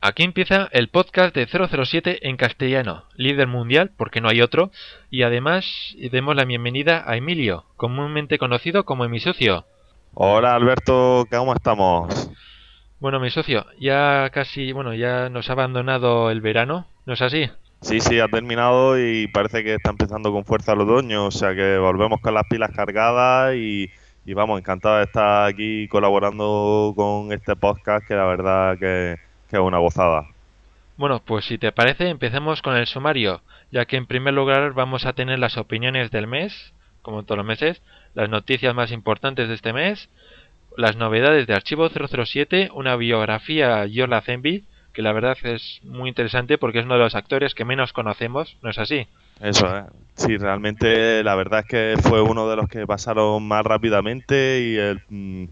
Aquí empieza el podcast de 007 en castellano, líder mundial, porque no hay otro, y además demos la bienvenida a Emilio, comúnmente conocido como mi socio. Hola Alberto, ¿cómo estamos? Bueno, mi socio, ya casi, bueno, ya nos ha abandonado el verano, ¿no es así? Sí, sí, ha terminado y parece que está empezando con fuerza el otoño, o sea que volvemos con las pilas cargadas y, y vamos, encantado de estar aquí colaborando con este podcast que la verdad que, que una gozada. Bueno, pues si te parece, empecemos con el sumario, ya que en primer lugar vamos a tener las opiniones del mes, como todos los meses, las noticias más importantes de este mes, las novedades de Archivo 007, una biografía a Yola Zenby, que la verdad es muy interesante porque es uno de los actores que menos conocemos, ¿no es así? Eso es. Sí, realmente la verdad es que fue uno de los que pasaron más rápidamente y el, mm,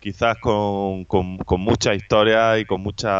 quizás con, con, con mucha historia y con muchos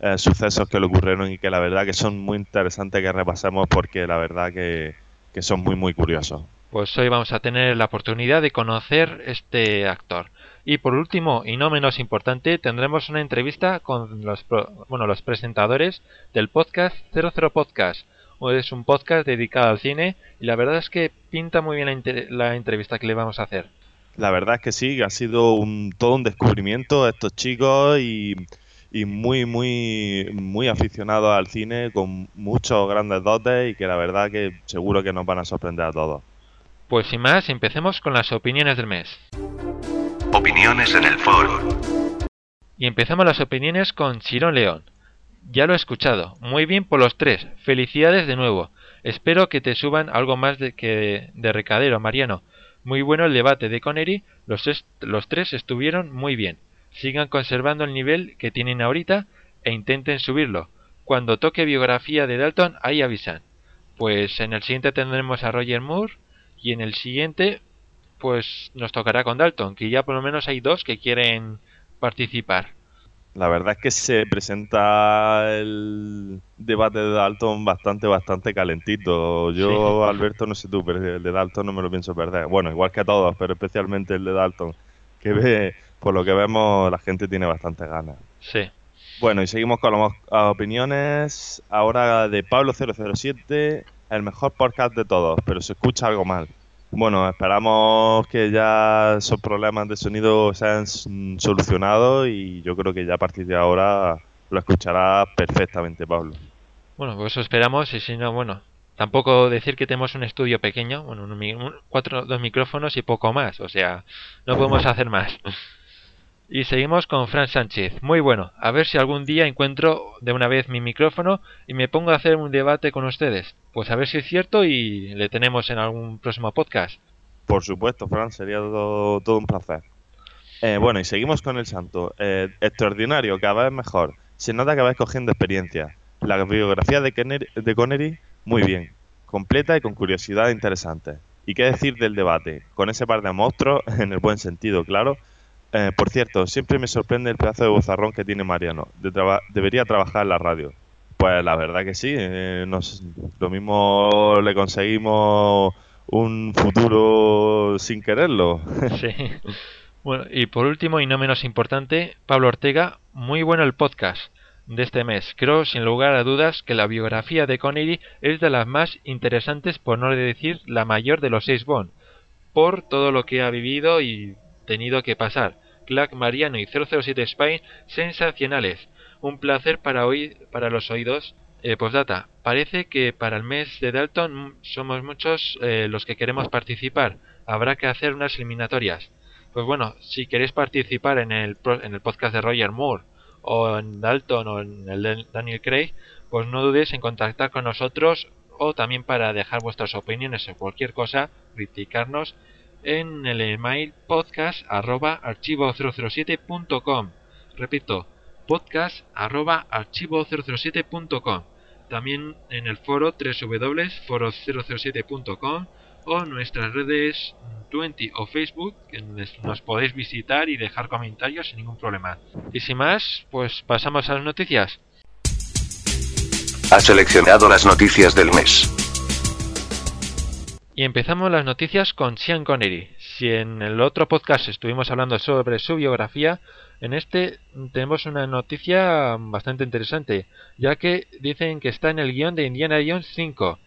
eh, sucesos que le ocurrieron y que la verdad que son muy interesantes que repasemos porque la verdad que, son muy muy curiosos. Pues hoy vamos a tener la oportunidad de conocer este actor. Y por último, y no menos importante, tendremos una entrevista con los, bueno, los presentadores del podcast 00 Podcast. Es un podcast dedicado al cine y la verdad es que pinta muy bien la entrevista que le vamos a hacer. La verdad es que sí, que ha sido un, todo un descubrimiento de estos chicos y, y muy, muy, muy aficionados al cine, con muchos grandes dotes y que la verdad que seguro que nos van a sorprender a todos. Pues sin más, empecemos con las opiniones del mes. Opiniones en el foro. Y empezamos las opiniones con Chirón León. Ya lo he escuchado. Muy bien por los tres. Felicidades de nuevo. Espero que te suban algo más de que de recadero, Mariano. Muy bueno el debate de Connery. Los, los tres estuvieron muy bien. Sigan conservando el nivel que tienen ahorita e intenten subirlo. Cuando toque biografía de Dalton, ahí avisan. Pues en el siguiente tendremos a Roger Moore y en el siguiente pues nos tocará con Dalton, que ya por lo menos hay dos que quieren participar. La verdad es que se presenta el debate de Dalton bastante, bastante calentito. Yo, Sí. Alberto, no sé tú, pero el de Dalton no me lo pienso perder. Bueno, igual que a todos, pero especialmente el de Dalton, que ve, por lo que vemos, la gente tiene bastante ganas. Sí. Bueno, y seguimos con las opiniones. Ahora de Pablo007, el mejor podcast de todos, pero se escucha algo mal. Bueno, esperamos que ya esos problemas de sonido se mm, solucionado y yo creo que ya a partir de ahora lo escuchará perfectamente Pablo. Bueno, pues eso esperamos y si no, bueno, tampoco decir que tenemos un estudio pequeño, bueno, un- cuatro, dos micrófonos y poco más, o sea, no podemos hacer más. Y seguimos con Fran Sánchez. Muy bueno, a ver si algún día encuentro de una vez mi micrófono y me pongo a hacer un debate con ustedes. Pues a ver si es cierto y le tenemos en algún próximo podcast. Por supuesto, Fran, sería todo, todo un placer. Eh, bueno, y seguimos con el santo. Eh, extraordinario, cada vez mejor. Se nota que vais cogiendo experiencia. La biografía de, Kenner- de Connery, muy bien. Completa y con curiosidad interesante. ¿Y qué decir del debate? Con ese par de monstruos, en el buen sentido, claro. Eh, por cierto, siempre me sorprende el pedazo de bozarrón que tiene Mariano. De debería trabajar en la radio. Pues la verdad que sí. eh, nos- lo mismo le conseguimos un futuro sin quererlo. Sí. Bueno, y por último y no menos importante, Pablo Ortega, muy bueno el podcast de este mes. Creo sin lugar a dudas que la biografía de Connery es de las más interesantes, por no decir la mayor de los seis Bond, por todo lo que ha vivido y tenido que pasar. Clark Mariano y 007 Spy, sensacionales. Un placer para, oír, para los oídos. Eh, postdata, parece que para el mes de Dalton somos muchos eh, los que queremos participar. Habrá que hacer unas eliminatorias. Pues bueno, si queréis participar en el, en el podcast de Roger Moore, o en Dalton, o en el de Daniel Craig, pues no dudéis en contactar con nosotros, o también para dejar vuestras opiniones o cualquier cosa, criticarnos en el email podcast arroba archivo007.com. Repito, podcast arroba archivo007.com. También en el foro www.foro007.com o nuestras redes 20 o Facebook, que nos podéis visitar y dejar comentarios sin ningún problema. Y sin más, pues pasamos a las noticias. Ha seleccionado las noticias del mes. Y empezamos las noticias con Sean Connery. Si en el otro podcast estuvimos hablando sobre su biografía, en este tenemos una noticia bastante interesante, ya que dicen que está en el guion de Indiana Jones 5.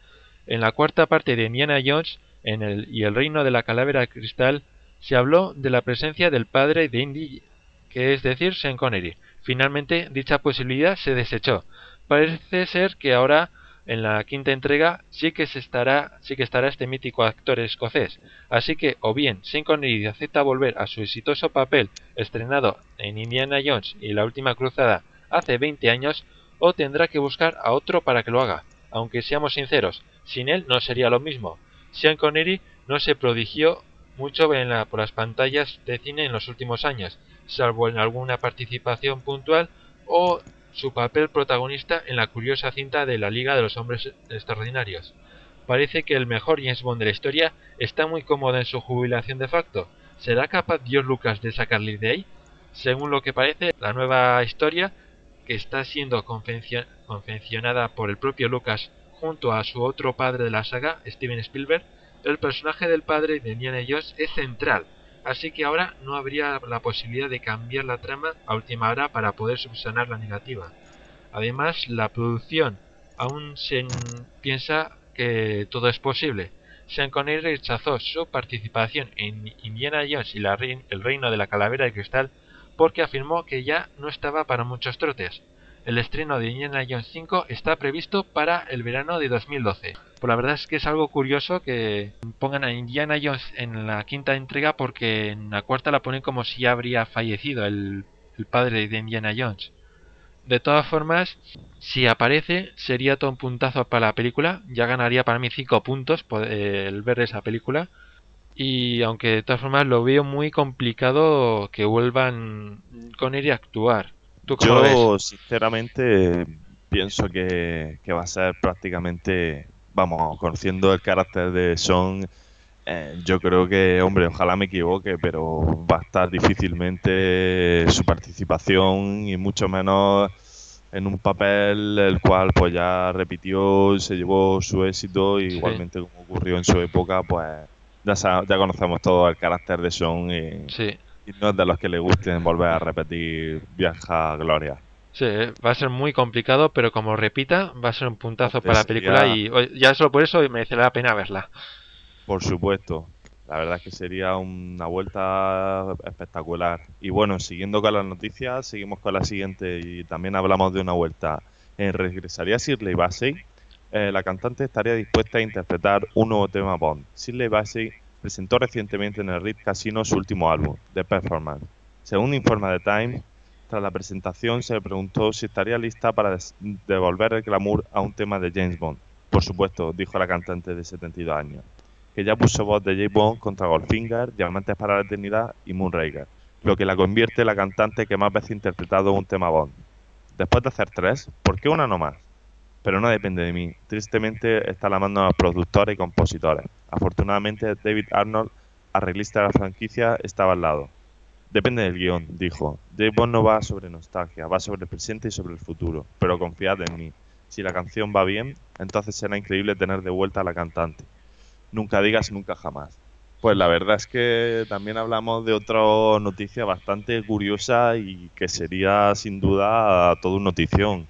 En la cuarta parte de Indiana Jones en el, y el reino de la calavera cristal se habló de la presencia del padre de Indy, que es decir, Sean Connery. Finalmente, dicha posibilidad se desechó. Parece ser que ahora en la quinta entrega sí que se estará sí que estará este mítico actor escocés. Así que o bien Sean Connery acepta volver a su exitoso papel estrenado en Indiana Jones y la última cruzada hace 20 años o tendrá que buscar a otro para que lo haga. Aunque seamos sinceros sin él no sería lo mismo. Sean Connery no se prodigió mucho en por las pantallas de cine en los últimos años salvo en alguna participación puntual o su papel protagonista en la curiosa cinta de la Liga de los Hombres Extraordinarios. Parece que el mejor James Bond de la historia está muy cómodo en su jubilación de facto. ¿Será capaz Dios Lucas de sacarle de ahí? Según lo que parece, la nueva historia, que está siendo confeccionada por el propio Lucas junto a su otro padre de la saga, Steven Spielberg, el personaje del padre de Indiana Jones es central así que ahora no habría la posibilidad de cambiar la trama a última hora para poder subsanar la negativa. Además, la producción aún se piensa que todo es posible. Sean Connery rechazó su participación en Indiana Jones y el reino de la calavera de cristal porque afirmó que ya no estaba para muchos trotes. El estreno de Indiana Jones 5 está previsto para el verano de 2012. Pues la verdad es que es algo curioso que pongan a Indiana Jones en la quinta entrega porque en la cuarta la ponen como si ya habría fallecido el, padre de Indiana Jones. De todas formas, si aparece, sería todo un puntazo para la película. Ya ganaría para mí 5 puntos el ver esa película. Y aunque de todas formas lo veo muy complicado que vuelvan con él a actuar. Yo, sinceramente, pienso que, va a ser prácticamente, vamos, conociendo el carácter de Son, eh, yo creo que, hombre, ojalá me equivoque, pero va a estar difícilmente su participación y mucho menos en un papel el cual pues ya repitió, se llevó su éxito y igualmente como ocurrió en su época, pues ya, ya conocemos todo el carácter de Son y, sí y no es de los que le gusten volver a repetir Viaja Gloria. Sí, va a ser muy complicado, pero como repita, va a ser un puntazo para la película y ya solo por eso merece la pena verla. Por supuesto, la verdad es que sería una vuelta espectacular. Y bueno, siguiendo con las noticias, seguimos con la siguiente y también hablamos de una vuelta. En Regresaría Shirley Bassey, eh, la cantante estaría dispuesta a interpretar un nuevo tema Bond. Shirley Bassey presentó recientemente en el Ritz Casino su último álbum, The Performance. Según informa The Times, tras la presentación se le preguntó si estaría lista para devolver el glamour a un tema de James Bond. Por supuesto, dijo la cantante de 72 años, que ya puso voz de James Bond contra Goldfinger, Diamantes para la Eternidad y Moonraker, lo que la convierte en la cantante que más veces ha interpretado un tema Bond. Después de hacer tres, ¿por qué una no más? pero no depende de mí. Tristemente está la mano a los productores y compositores. Afortunadamente David Arnold, arreglista de la franquicia, estaba al lado. Depende del guion, dijo. James Bond no va sobre nostalgia, va sobre el presente y sobre el futuro, pero confiad en mí. Si la canción va bien, entonces será increíble tener de vuelta a la cantante. Nunca digas nunca jamás. Pues la verdad es que también hablamos de otra noticia bastante curiosa y que sería sin duda todo un notición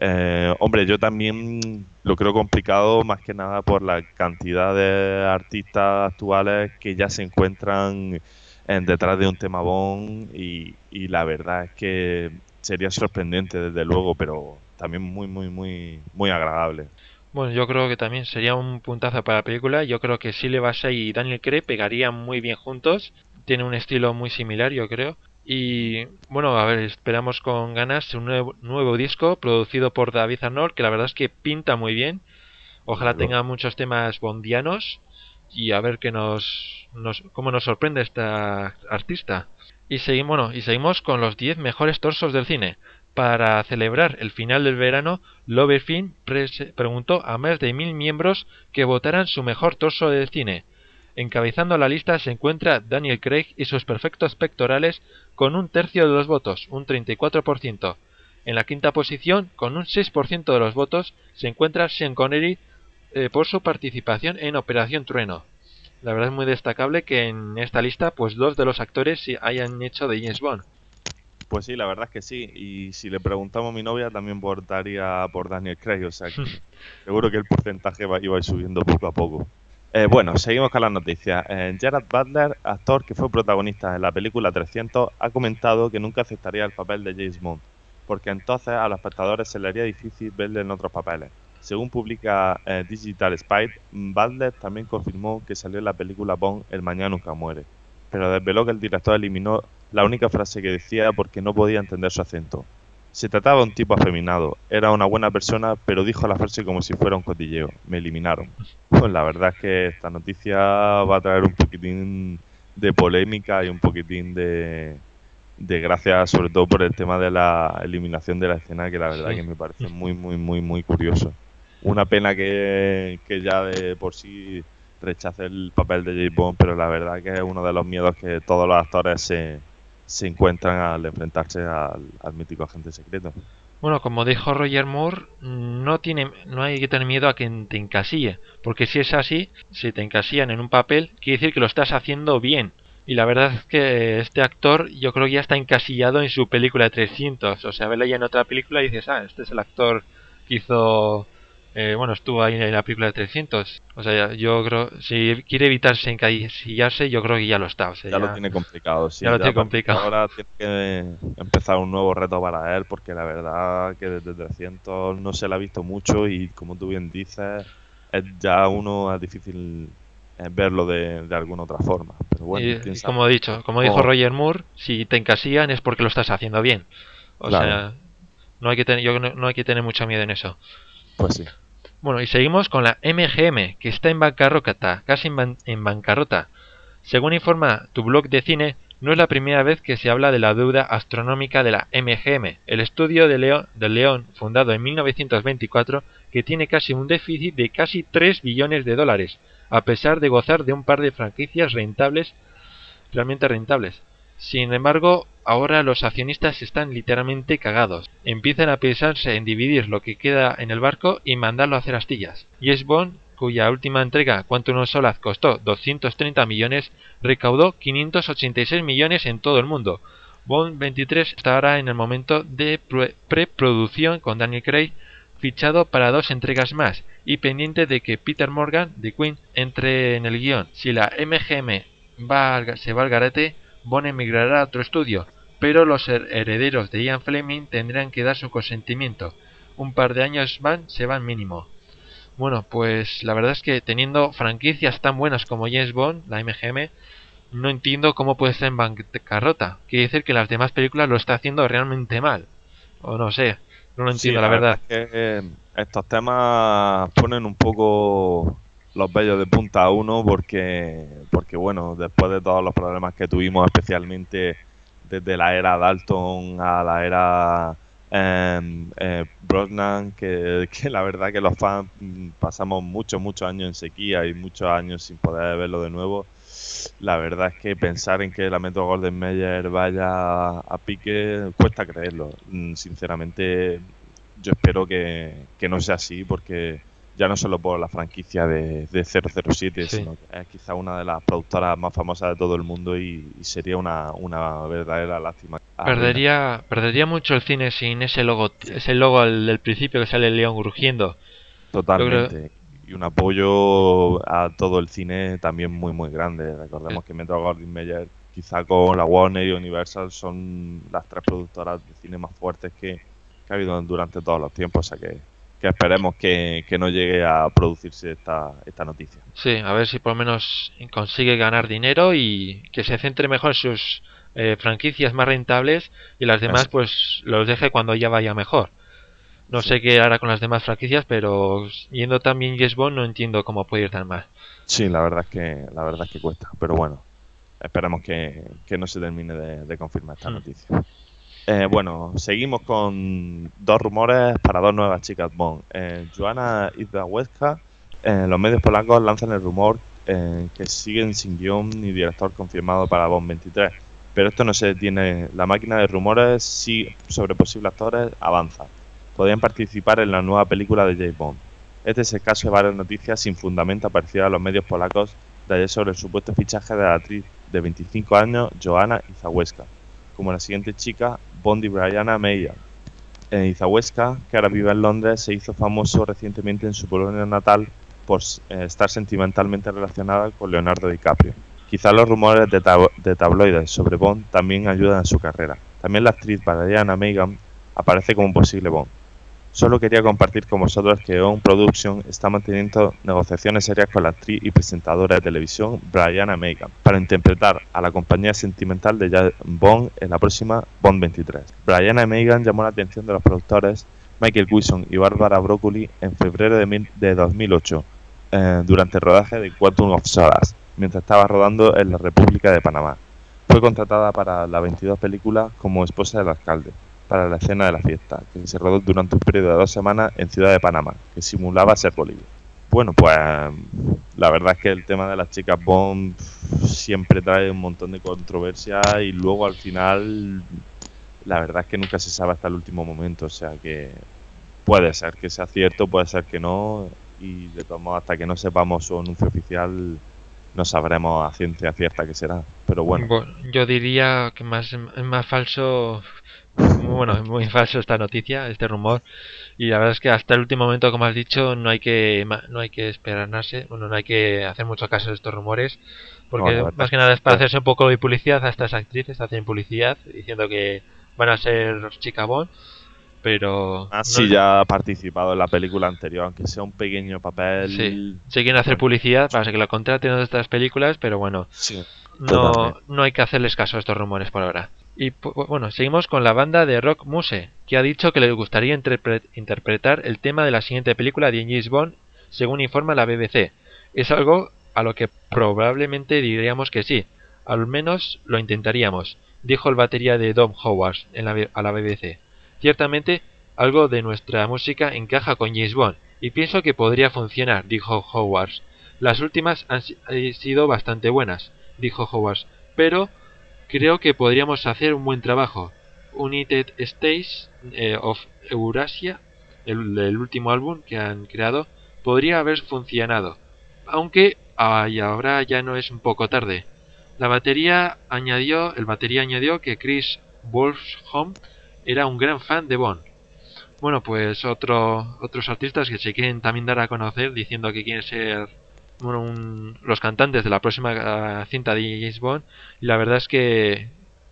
eh, hombre, yo también lo creo complicado más que nada por la cantidad de artistas actuales que ya se encuentran en, detrás de un tema bon y, la verdad es que sería sorprendente desde luego, pero también muy, muy, muy, muy agradable. Bueno, yo creo que también sería un puntazo para la película. Yo creo que Sile Bassey y Daniel Craig pegarían muy bien juntos. Tiene un estilo muy similar, yo creo. Y bueno, a ver, esperamos con ganas un nuevo, disco producido por David Arnold, que la verdad es que pinta muy bien. Ojalá tenga muchos temas bondianos y a ver qué nos, nos cómo nos sorprende esta artista. Y seguimos, y seguimos con los 10 mejores torsos del cine. Para celebrar el final del verano, Loverfilm preguntó a más de mil miembros que votaran su mejor torso del cine. Encabezando la lista se encuentra Daniel Craig y sus perfectos pectorales con un tercio de los votos, un 34%. En la quinta posición, con un 6% de los votos, se encuentra Sean Connery eh, por su participación en Operación Trueno. La verdad es muy destacable que en esta lista, pues dos de los actores hayan hecho de James Bond. Pues sí, la verdad es que sí. Y si le preguntamos a mi novia, también votaría por Daniel Craig. O sea, que seguro que el porcentaje va, iba a ir subiendo poco a poco. Eh, bueno, seguimos con las noticias. Eh, Gerard Butler, actor que fue protagonista en la película 300, ha comentado que nunca aceptaría el papel de James Bond, porque entonces a los espectadores se le haría difícil verle en otros papeles. Según publica eh, Digital Spy, Butler también confirmó que salió en la película Bond El Mañana Nunca Muere, pero desveló que el director eliminó la única frase que decía porque no podía entender su acento. Se trataba de un tipo afeminado, era una buena persona, pero dijo la frase como si fuera un cotilleo. Me eliminaron. Pues la verdad es que esta noticia va a traer un poquitín de polémica y un poquitín de, de gracia, sobre todo por el tema de la eliminación de la escena, que la verdad que me parece muy, muy, muy, muy curioso. Una pena que, que ya de por sí rechace el papel de J. Bond, pero la verdad que es uno de los miedos que todos los actores se, se encuentran al enfrentarse al, mítico agente secreto. Bueno, como dijo Roger Moore, no, tiene, no hay que tener miedo a que te encasille, porque si es así, si te encasillan en un papel, quiere decir que lo estás haciendo bien. Y la verdad es que este actor yo creo que ya está encasillado en su película 300. O sea, verle ya en otra película y dices, ah, este es el actor que hizo eh, bueno, estuvo ahí en la película de 300. O sea, yo creo, si quiere evitarse encasillarse, yo creo que ya lo está. ya, lo tiene complicado, sí. Ya, lo tiene complicado. Ahora tiene que empezar un nuevo reto para él, porque la verdad que desde 300 no se le ha visto mucho y como tú bien dices, es ya uno es difícil eh, verlo de, alguna otra forma. Pero bueno, y, como he dicho, como dijo Roger Moore, si te encasillan es porque lo estás haciendo bien. O sea, no hay que tener, yo no hay que tener mucho miedo en eso. Pues sí. Bueno, y seguimos con la MGM, que está en bancarrota, casi en, bancarrota. Según informa tu blog de cine, no es la primera vez que se habla de la deuda astronómica de la MGM, el estudio de León, del León fundado en 1924, que tiene casi un déficit de casi 3 billones de dólares, a pesar de gozar de un par de franquicias rentables, realmente rentables. Sin embargo, ahora los accionistas están literalmente cagados. Empiezan a pensarse en dividir lo que queda en el barco y mandarlo a hacer astillas. es Bond, cuya última entrega, Quantum of Solace, costó 230 millones, recaudó 586 millones en todo el mundo. Bond 23 estará en el momento de preproducción con Daniel Craig fichado para dos entregas más y pendiente de que Peter Morgan de Queen entre en el guion. Si la MGM se va al garete, Bond emigrará a otro estudio, pero los herederos de Ian Fleming tendrán que dar su consentimiento. Un par de años van, se van mínimo. Bueno, pues la verdad es que teniendo franquicias tan buenas como James Bond, la MGM, no entiendo cómo puede estar en bancarrota. Quiere decir que las demás películas lo está haciendo realmente mal. O no sé, no lo entiendo, la, verdad. que, eh, estos temas ponen un poco los bellos de punta a uno porque, porque bueno, después de todos los problemas que tuvimos, especialmente desde la era Dalton a la era eh, Brosnan, que, la verdad que los fans pasamos muchos, muchos años en sequía y muchos años sin poder verlo de nuevo. La verdad es que pensar en que la Metro Golden Mayer vaya a pique cuesta creerlo. Mm, sinceramente, yo espero que, que no sea así porque ya no solo por la franquicia de, 007, sino que es quizá una de las productoras más famosas de todo el mundo y, sería una, una, verdadera lástima. Perdería, perdería mucho el cine sin ese logo, ese logo del principio que sale el león rugiendo. Totalmente. Y un apoyo a todo el cine también muy, muy grande. Recordemos que Metro Goldwyn Mayer, quizá con la Warner y Universal, son las tres productoras de cine más fuertes que, que ha habido durante todos los tiempos. O sea que que esperemos que, no llegue a producirse esta, esta noticia. Sí, a ver si por lo menos consigue ganar dinero y que se centre mejor en sus eh, franquicias más rentables y las demás pues los deje cuando ya vaya mejor. No sé qué hará con las demás franquicias, pero yendo también Yes Bond no entiendo cómo puede ir tan mal. Sí, la verdad es que la verdad es que cuesta, pero bueno, esperemos que, no se termine de, confirmar esta hmm. noticia. Eh, bueno, seguimos con dos rumores para dos nuevas chicas Bond. Eh, Joanna Izahuesca, eh, los medios polacos lanzan el rumor eh, que siguen sin guion ni director confirmado para Bond 23. Pero esto no se detiene. La máquina de rumores sí, sobre posibles actores avanza. Podrían participar en la nueva película de James Bond. Este es el caso de varias noticias sin fundamento aparecidas en los medios polacos de ayer sobre el supuesto fichaje de la actriz de 25 años Joanna Izahuesca, como la siguiente chica, Bondi Brianna Meyer. En Izahuesca, que ahora vive en Londres, se hizo famoso recientemente en su Polonia natal por eh, estar sentimentalmente relacionada con Leonardo DiCaprio. Quizás los rumores de, tab de, tabloides sobre Bond también ayudan en su carrera. También la actriz Brianna Megan aparece como un posible Bond. Solo quería compartir con vosotros que On Production está manteniendo negociaciones serias con la actriz y presentadora de televisión Brianna Megan para interpretar a la compañía sentimental de James Bond en la próxima Bond 23. Brianna Megan llamó la atención de los productores Michael Wilson y Barbara Broccoli en febrero de, de 2008 eh, durante el rodaje de Quantum of Solace, mientras estaba rodando en la República de Panamá. Fue contratada para la 22 película como esposa del alcalde para la escena de la fiesta, que se rodó durante un periodo de dos semanas en Ciudad de Panamá, que simulaba ser Bolivia. Bueno, pues la verdad es que el tema de las chicas Bond siempre trae un montón de controversia y luego al final la verdad es que nunca se sabe hasta el último momento, o sea que puede ser que sea cierto, puede ser que no y de todos modos hasta que no sepamos su anuncio oficial no sabremos a ciencia cierta que será, pero bueno. bueno yo diría que más más falso bueno, es muy falso esta noticia, este rumor. Y la verdad es que hasta el último momento, como has dicho, no hay que no hay que esperarse, bueno, no hay que hacer mucho caso de estos rumores, porque no, más que nada es para hacerse un poco de publicidad a estas actrices, hacen publicidad diciendo que van a ser chica Bond, pero ah, sí, ya ha participado en la película anterior, aunque sea un pequeño papel. Sí, se quieren hacer publicidad para que la contraten en estas películas, pero bueno, sí, no, no hay que hacerles caso a estos rumores por ahora. Y bueno, seguimos con la banda de rock Muse, que ha dicho que le gustaría interpretar el tema de la siguiente película de James Bond, según informa la BBC. Es algo a lo que probablemente diríamos que sí, al menos lo intentaríamos, dijo el batería de Dom Howard en la, a la BBC. Ciertamente, algo de nuestra música encaja con James Bond, y pienso que podría funcionar, dijo Howard. Las últimas han sido bastante buenas, dijo Howard, pero creo que podríamos hacer un buen trabajo. United States eh, of Eurasia, el, último álbum que han creado, podría haber funcionado, aunque ay, ahora ya no es un poco tarde. La batería añadió, el batería añadió que Chris Wolfsholm era un gran fan de Bond. Bueno, pues otro, otros artistas que se quieren también dar a conocer diciendo que quieren ser bueno, un, los cantantes de la próxima uh, cinta de James Bond y la verdad es que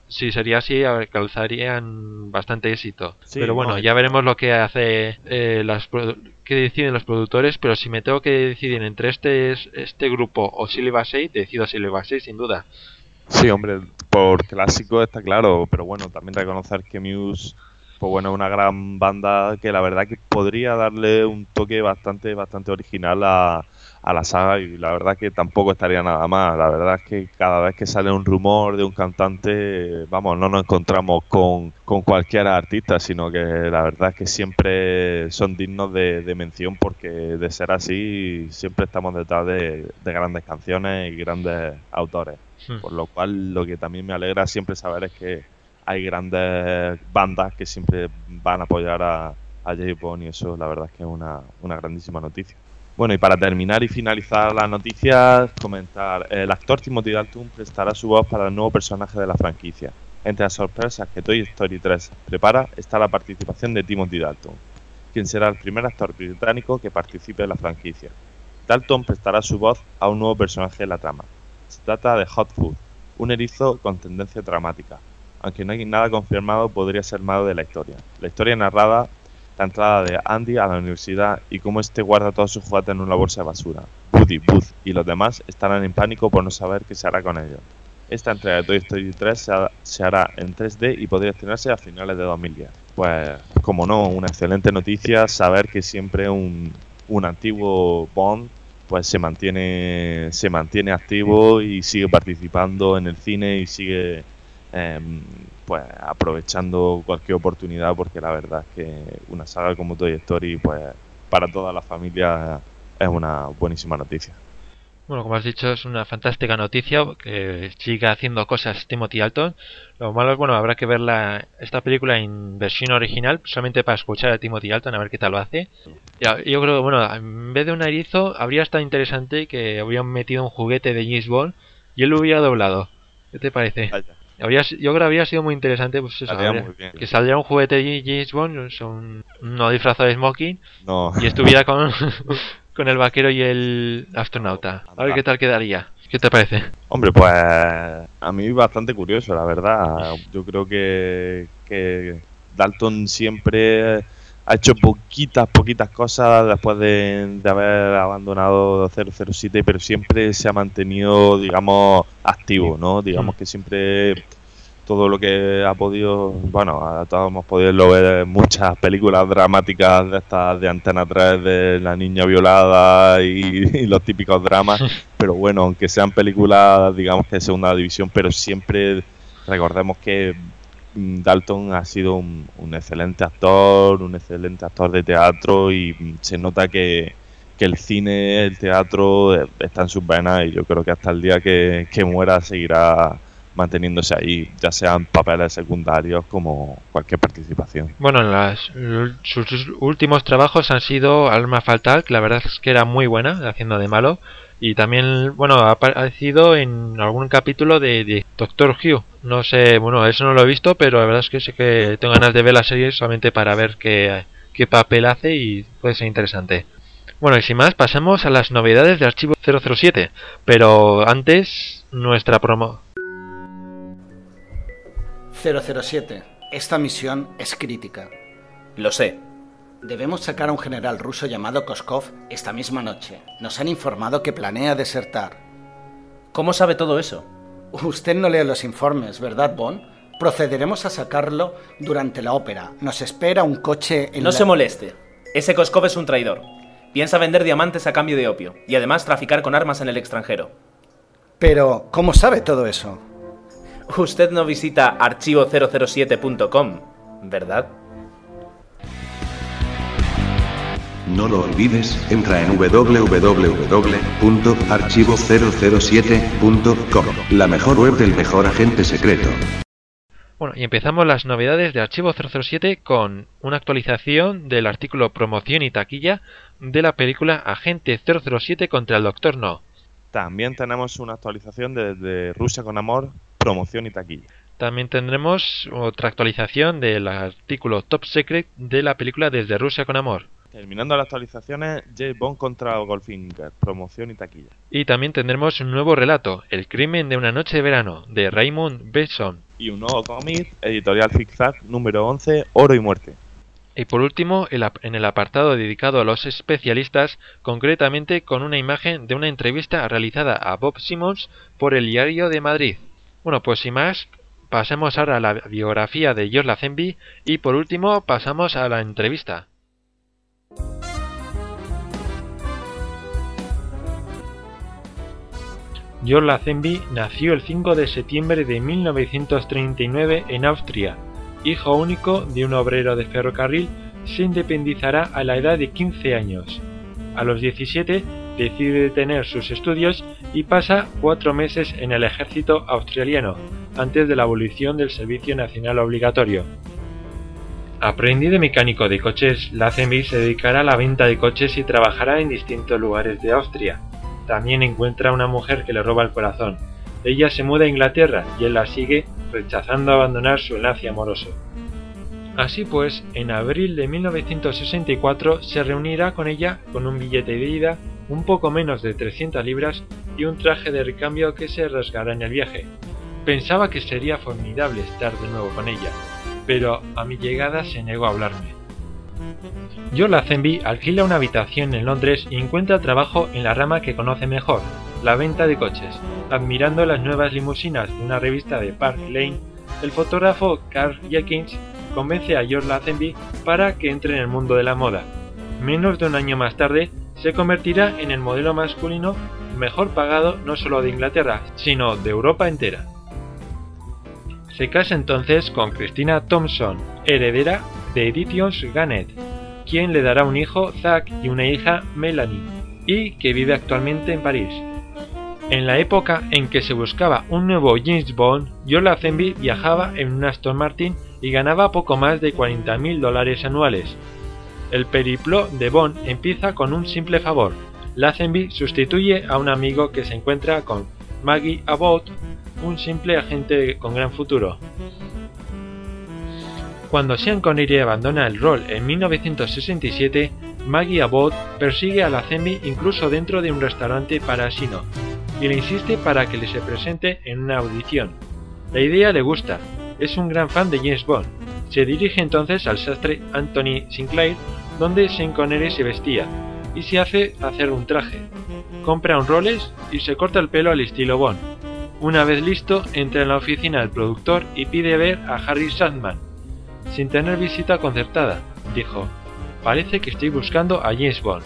si sería así causarían bastante éxito. Sí, pero bueno no, ya veremos lo que hace eh, las que deciden los productores pero si me tengo que decidir entre este este grupo o Silva 6 decido Silva 6 sin duda. Sí hombre por clásico está claro pero bueno también reconocer que Muse pues bueno, una gran banda que la verdad que podría darle un toque bastante, bastante original a, a la saga y la verdad que tampoco estaría nada mal. La verdad es que cada vez que sale un rumor de un cantante, vamos, no nos encontramos con, con cualquier artista, sino que la verdad es que siempre son dignos de, de mención porque de ser así siempre estamos detrás de, de grandes canciones y grandes autores. Hmm. Por lo cual lo que también me alegra siempre saber es que hay grandes bandas que siempre van a apoyar a, a J. Bond y eso la verdad es que es una, una grandísima noticia. Bueno, y para terminar y finalizar las noticias, comentar, el actor Timothy Dalton prestará su voz para el nuevo personaje de la franquicia. Entre las sorpresas que Toy Story 3 prepara está la participación de Timothy Dalton, quien será el primer actor británico que participe en la franquicia. Dalton prestará su voz a un nuevo personaje de la trama. Se trata de Hot Food, un erizo con tendencia dramática. Aunque no hay nada confirmado, podría ser malo de la historia. La historia narrada la entrada de Andy a la universidad y cómo este guarda todos sus juguetes en una bolsa de basura. Woody, Buzz y los demás estarán en pánico por no saber qué se hará con ellos. Esta entrega de Toy Story 3 se, ha, se hará en 3D y podría estrenarse a finales de 2010. Pues, como no, una excelente noticia saber que siempre un, un antiguo Bond pues se mantiene se mantiene activo y sigue participando en el cine y sigue em, pues aprovechando cualquier oportunidad porque la verdad es que una saga como Toy Story pues para toda la familia es una buenísima noticia. Bueno, como has dicho, es una fantástica noticia que siga haciendo cosas Timothy Alton. Lo malo es, bueno, habrá que ver la, esta película en versión original, solamente para escuchar a Timothy Alton, a ver qué tal lo hace. Ya, yo creo que, bueno, en vez de un erizo, habría estado interesante que hubieran metido un juguete de James Bond y él lo hubiera doblado. ¿Qué te parece? Habría, yo creo que habría sido muy interesante pues eso, Estaría habría- muy bien. que saldría un juguete de James Bond, un, no disfrazado de smoking, No, y estuviera con, con el vaquero y el astronauta. A ver qué tal quedaría. ¿Qué te parece? Hombre, pues a mí bastante curioso, la verdad. Yo creo que, que Dalton siempre ha hecho poquitas, poquitas cosas después de, de haber abandonado 007, pero siempre se ha mantenido, digamos, activo, ¿no? Digamos Mm. que siempre todo lo que ha podido, bueno, todos hemos podido ver en muchas películas dramáticas de estas de Antena 3 de la niña violada y, y los típicos dramas, pero bueno, aunque sean películas, digamos que de segunda división, pero siempre recordemos que Dalton ha sido un, excelente actor, un excelente actor de teatro y mm, se nota que, el cine, el teatro eh, está en sus venas y yo creo que hasta el día que, que muera seguirá manteniéndose ahí, ya sean papeles secundarios como cualquier participación. Bueno, en las, sus últimos trabajos han sido Alma Fatal, que la verdad es que era muy buena, haciendo de malo. Y también, bueno, ha aparecido en algún capítulo de, de Doctor Who. No sé, bueno, eso no lo he visto, pero la verdad es que sé que tengo ganas de ver la serie solamente para ver qué, qué papel hace y puede ser interesante. Bueno, y sin más, pasemos a las novedades de Archivo 007. Pero antes, nuestra promo. 007. Esta misión es crítica. Lo sé. Debemos sacar a un general ruso llamado Koskov esta misma noche. Nos han informado que planea desertar. ¿Cómo sabe todo eso? Usted no lee los informes, ¿verdad, Bond? Procederemos a sacarlo durante la ópera. Nos espera un coche en No la- se moleste. Ese Koskov es un traidor. Piensa vender diamantes a cambio de opio y además traficar con armas en el extranjero. Pero, ¿cómo sabe todo eso? Usted no visita archivo007.com, ¿verdad? No lo olvides, entra en www.archivo007.com, la mejor web del mejor agente secreto. Bueno, y empezamos las novedades de Archivo 007 con una actualización del artículo Promoción y Taquilla de la película Agente 007 contra el Doctor No. También tenemos una actualización de, de Rusia con Amor, promoción y taquilla. También tendremos otra actualización del artículo Top Secret de la película Desde Rusia con Amor. Terminando las actualizaciones, James Bond contra Goldfinger, promoción y taquilla. Y también tendremos un nuevo relato, El crimen de una noche de verano, de Raymond Besson. Y un nuevo cómic, editorial Zigzag, número 11, Oro y Muerte. Y por último, en el apartado dedicado a los especialistas, concretamente con una imagen de una entrevista realizada a Bob Simmons por el Diario de Madrid. Bueno, pues sin más, pasemos ahora a la biografía de George Lazenby y por último pasamos a la entrevista. George Lazenby nació el 5 de septiembre de 1939 en Austria. Hijo único de un obrero de ferrocarril, se independizará a la edad de 15 años. A los 17 decide detener sus estudios y pasa cuatro meses en el ejército australiano, antes de la abolición del Servicio Nacional Obligatorio. Aprendiz de mecánico de coches, Lazenby se dedicará a la venta de coches y trabajará en distintos lugares de Austria. También encuentra a una mujer que le roba el corazón. Ella se muda a Inglaterra y él la sigue, rechazando abandonar su enlace amoroso. Así pues, en abril de 1964 se reunirá con ella con un billete de ida, un poco menos de 300 libras y un traje de recambio que se rasgará en el viaje. Pensaba que sería formidable estar de nuevo con ella, pero a mi llegada se negó a hablarme. George Lazenby alquila una habitación en Londres y encuentra trabajo en la rama que conoce mejor, la venta de coches. Admirando las nuevas limusinas de una revista de Park Lane, el fotógrafo Carl Jenkins convence a George Lazenby para que entre en el mundo de la moda. Menos de un año más tarde, se convertirá en el modelo masculino mejor pagado no solo de Inglaterra, sino de Europa entera. Se casa entonces con Christina Thompson, heredera de Editions Gannett, quien le dará un hijo, Zack, y una hija, Melanie, y que vive actualmente en París. En la época en que se buscaba un nuevo James Bond, John Lazenby viajaba en un Aston Martin y ganaba poco más de 40.000 dólares anuales. El periplo de Bond empieza con un simple favor. Lazenby sustituye a un amigo que se encuentra con Maggie Abbott, un simple agente con gran futuro. Cuando Sean Connery abandona el rol en 1967, Maggie Abbott persigue a Lazenby incluso dentro de un restaurante para Sino y le insiste para que le se presente en una audición. La idea le gusta, es un gran fan de James Bond. Se dirige entonces al sastre Anthony Sinclair, donde Sean Connery se vestía, y se hace hacer un traje. Compra un Rolex y se corta el pelo al estilo Bond. Una vez listo, entra en la oficina del productor y pide ver a Harry Sandman. Sin tener visita concertada, dijo, parece que estoy buscando a James Bond.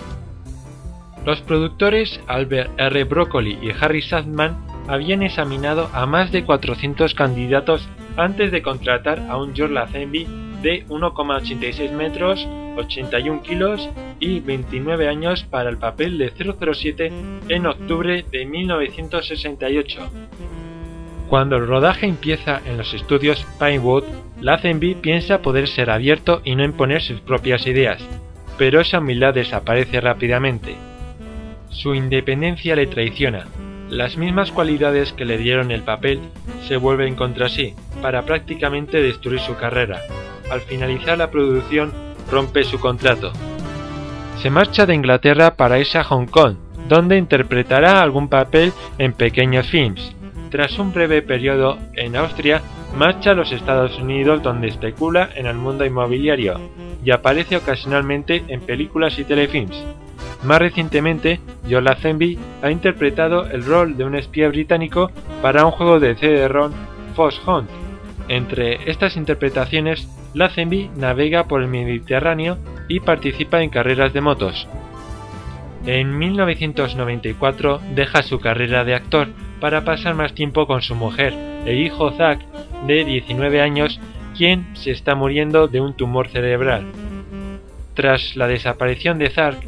Los productores Albert R. Broccoli y Harry Sandman habían examinado a más de 400 candidatos antes de contratar a un George Lazenby de 1,86 metros, 81 kilos y 29 años para el papel de 007 en octubre de 1968. Cuando el rodaje empieza en los estudios Pinewood, Lazenby piensa poder ser abierto y no imponer sus propias ideas, pero esa humildad desaparece rápidamente. Su independencia le traiciona. Las mismas cualidades que le dieron el papel se vuelven contra sí, para prácticamente destruir su carrera. Al finalizar la producción, rompe su contrato. Se marcha de Inglaterra para irse a Hong Kong, donde interpretará algún papel en pequeños films. Tras un breve periodo en Austria, marcha a los Estados Unidos donde especula en el mundo inmobiliario y aparece ocasionalmente en películas y telefilms. Más recientemente, John Lazenby ha interpretado el rol de un espía británico para un juego de CD-ROM Fox Hunt. Entre estas interpretaciones, Lazenby navega por el Mediterráneo y participa en carreras de motos. En 1994 deja su carrera de actor para pasar más tiempo con su mujer e hijo Zack, de 19 años, quien se está muriendo de un tumor cerebral. Tras la desaparición de Zack,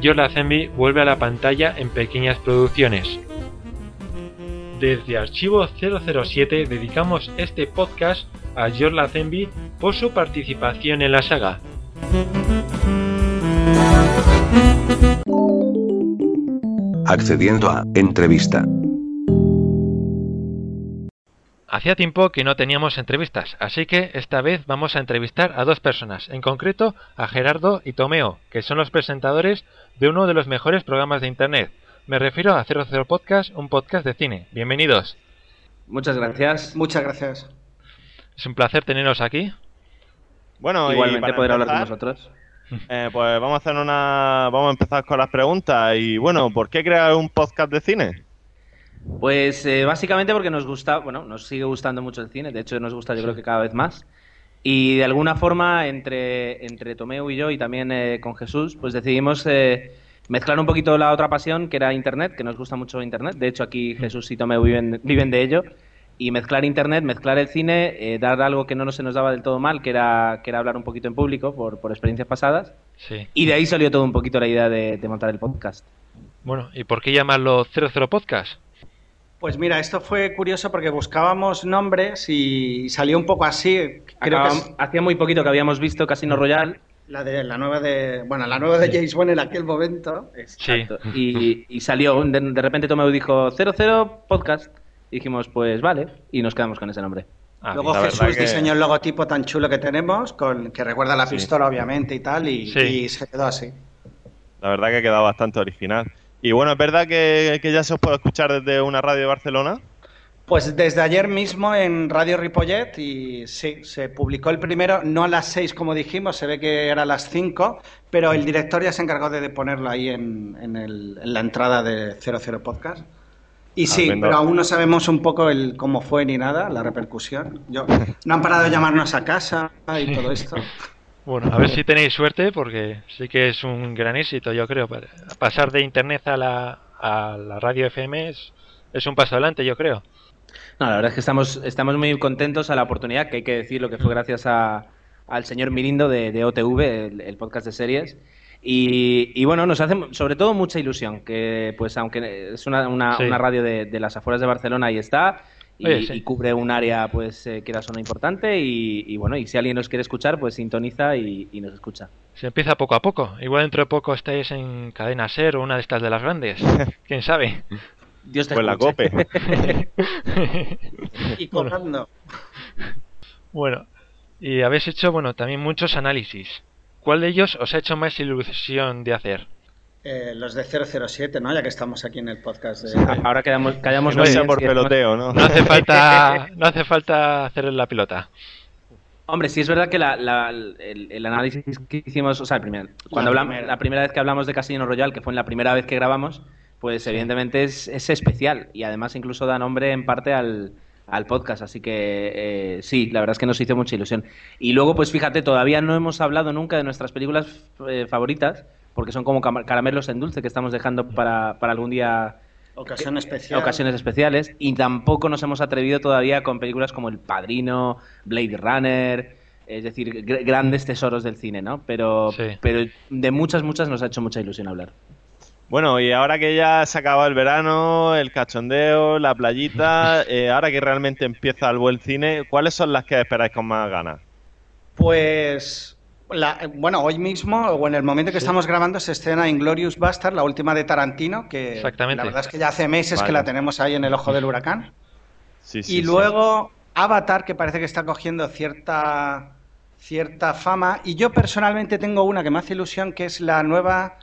George Lazenby vuelve a la pantalla en pequeñas producciones. Desde Archivo 007 dedicamos este podcast a George Lazenby por su participación en la saga. Accediendo a entrevista. Hacía tiempo que no teníamos entrevistas, así que esta vez vamos a entrevistar a dos personas, en concreto a Gerardo y Tomeo, que son los presentadores de uno de los mejores programas de Internet. Me refiero a 00 Podcast, un podcast de cine. Bienvenidos. Muchas gracias. Muchas gracias. Es un placer teneros aquí. Bueno, Igualmente poder hablar con vosotros. eh, pues vamos a hacer una. Vamos a empezar con las preguntas. Y bueno, ¿por qué crear un podcast de cine? Pues eh, básicamente porque nos gusta, bueno, nos sigue gustando mucho el cine, de hecho nos gusta yo creo que cada vez más. Y de alguna forma entre, entre Tomeu y yo y también eh, con Jesús, pues decidimos eh, mezclar un poquito la otra pasión que era Internet, que nos gusta mucho Internet. De hecho aquí Jesús y Tomeu viven, viven de ello. Y mezclar Internet, mezclar el cine, eh, dar algo que no se nos daba del todo mal, que era, que era hablar un poquito en público por, por experiencias pasadas. Sí. Y de ahí salió todo un poquito la idea de, de montar el podcast. Bueno, ¿y por qué llamarlo 00 Podcast? Pues mira, esto fue curioso porque buscábamos nombres y salió un poco así. Creo que es Hacía muy poquito que habíamos visto Casino Royale. la de la nueva de, bueno, la nueva de James Bond en aquel momento. Sí. Exacto. Y, y salió, de, de repente Tomeu dijo 00 podcast. Dijimos, pues vale, y nos quedamos con ese nombre. Ah, Luego Jesús que- diseñó el logotipo tan chulo que tenemos, con que recuerda la pistola obviamente y tal, y, Sí. y se quedó así. La verdad que ha quedado bastante original. Y bueno, ¿es verdad que, que ya se os puede escuchar desde una radio de Barcelona? Pues desde ayer mismo en Radio Ripollet y sí, se publicó el primero, no a las 6 como dijimos, se ve que era a las 5, pero el director ya se encargó de ponerlo ahí en, en el- en la entrada de 00 Podcast. Y sí, pero aún no sabemos un poco el cómo fue ni nada, la repercusión. Yo, no han parado de llamarnos a casa y todo esto. Bueno, a ver si tenéis suerte porque sí que es un gran éxito, yo creo. Pasar de internet a la, a la radio FM es, es un paso adelante, yo creo. No, la verdad es que estamos, estamos muy contentos a la oportunidad, que hay que decir lo que fue gracias a, al señor Mirindo de, de OTV, el, el podcast de series. Y, y bueno, nos hace sobre todo mucha ilusión, que pues aunque es una, una, Sí. una radio de, de las afueras de Barcelona, ahí está. Y, Oye, sí. y cubre un área, pues, eh, quieras o no importante. Y, y bueno, y si alguien nos quiere escuchar, pues sintoniza y, y nos escucha. Se empieza poco a poco. Igual dentro de poco estáis en Cadena Ser o una de estas de las grandes. ¿Quién sabe? Dios te Pues la cope. Y cobrando. Bueno, y habéis hecho, bueno, también muchos análisis. ¿Cuál de ellos os ha hecho más ilusión de hacer? Eh, los de 007, ¿no? Ya que estamos aquí en el podcast de... Ahora quedamos, callamos no muy sea bien, por peloteo, ¿no? No hace falta, no hace falta hacer la pilota. Hombre, sí es verdad que la- la- el, el análisis que hicimos, o sea, el primer, cuando La hablamos, primera. la primera vez que hablamos de Casino Royale, que fue en la primera vez que grabamos, pues evidentemente es, es especial y además incluso da nombre en parte al, al podcast, así que eh, sí, la verdad es que nos hizo mucha ilusión. Y luego, pues fíjate, todavía no hemos hablado nunca de nuestras películas eh, favoritas, porque son como caramelos en dulce que estamos dejando para, para algún día Ocasión especial. ocasiones especiales y tampoco nos hemos atrevido todavía con películas como El Padrino, Blade Runner, es decir, gr- grandes tesoros del cine, ¿no? Pero, Sí. pero de muchas, muchas nos ha hecho mucha ilusión hablar. Bueno, y ahora que ya se acaba el verano, el cachondeo, la playita, eh, ahora que realmente empieza el buen cine, ¿cuáles son las que esperáis con más ganas? Pues, la- bueno, hoy mismo, o en el momento que estamos grabando, se estrena Inglorious Bastard, la última de Tarantino, que Exactamente. la verdad es que ya hace meses Vale. que la tenemos ahí en el ojo del huracán. Sí, y sí, sí. luego Avatar, que parece que está cogiendo cierta, cierta fama. Y yo personalmente tengo una que me hace ilusión, que es la nueva...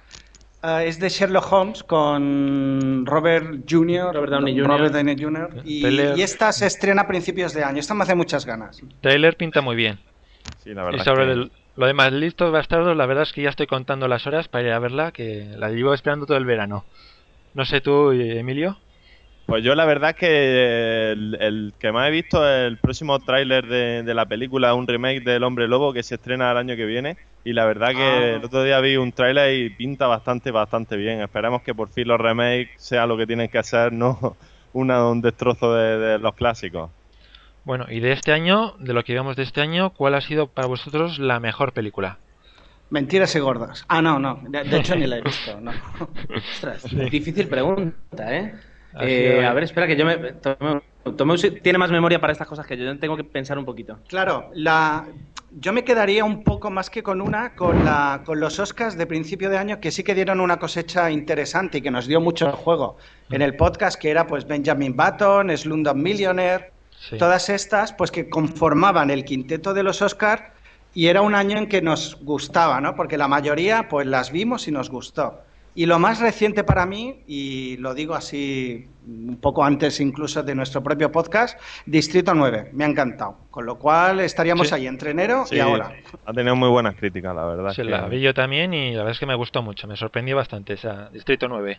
eh, es de Sherlock Holmes con Robert Jr. Robert Downey Jr. Robert Downey Jr. Y, y esta se estrena a principios de año. Esta me hace muchas ganas. Trailer pinta muy bien. Sí, la Y verdad es sobre que- el- lo demás, listos bastardos, la verdad es que ya estoy contando las horas para ir a verla, que la llevo esperando todo el verano. No sé tú, Emilio. Pues yo la verdad es que el, el que más he visto es el próximo tráiler de, de la película, un remake del Hombre Lobo que se estrena el año que viene. Y la verdad que Ah. el otro día vi un tráiler y pinta bastante, bastante bien. Esperemos que por fin los remakes sean lo que tienen que hacer, no una, un destrozo de, de los clásicos. Bueno, y de este año, de lo que vemos de este año, ¿cuál ha sido para vosotros la mejor película? Mentiras y gordas. Ah, no, no. De, de hecho, ni la he visto. No. Ostras, difícil pregunta, ¿eh? Eh, a ver, espera, que yo me... Tomeu- Tomeu tiene más memoria para estas cosas que yo, yo tengo que pensar un poquito. Claro, la, yo me quedaría un poco más que con una, con, la, con los Oscars de principio de año, que sí que dieron una cosecha interesante y que nos dio mucho juego en el podcast, que era pues Benjamin Button, Slumdog Millionaire, Sí. todas estas, pues que conformaban el quinteto de los Oscars y era un año en que nos gustaba, ¿no? Porque la mayoría pues las vimos y nos gustó. Y lo más reciente para mí, y lo digo así un poco antes incluso de nuestro propio podcast, Distrito 9, me ha encantado. Con lo cual estaríamos Sí. ahí entre enero Sí, y ahora. ha tenido muy buenas críticas, la verdad. es Sí, que la vi yo también y la verdad es que me gustó mucho, me sorprendió bastante esa Distrito 9.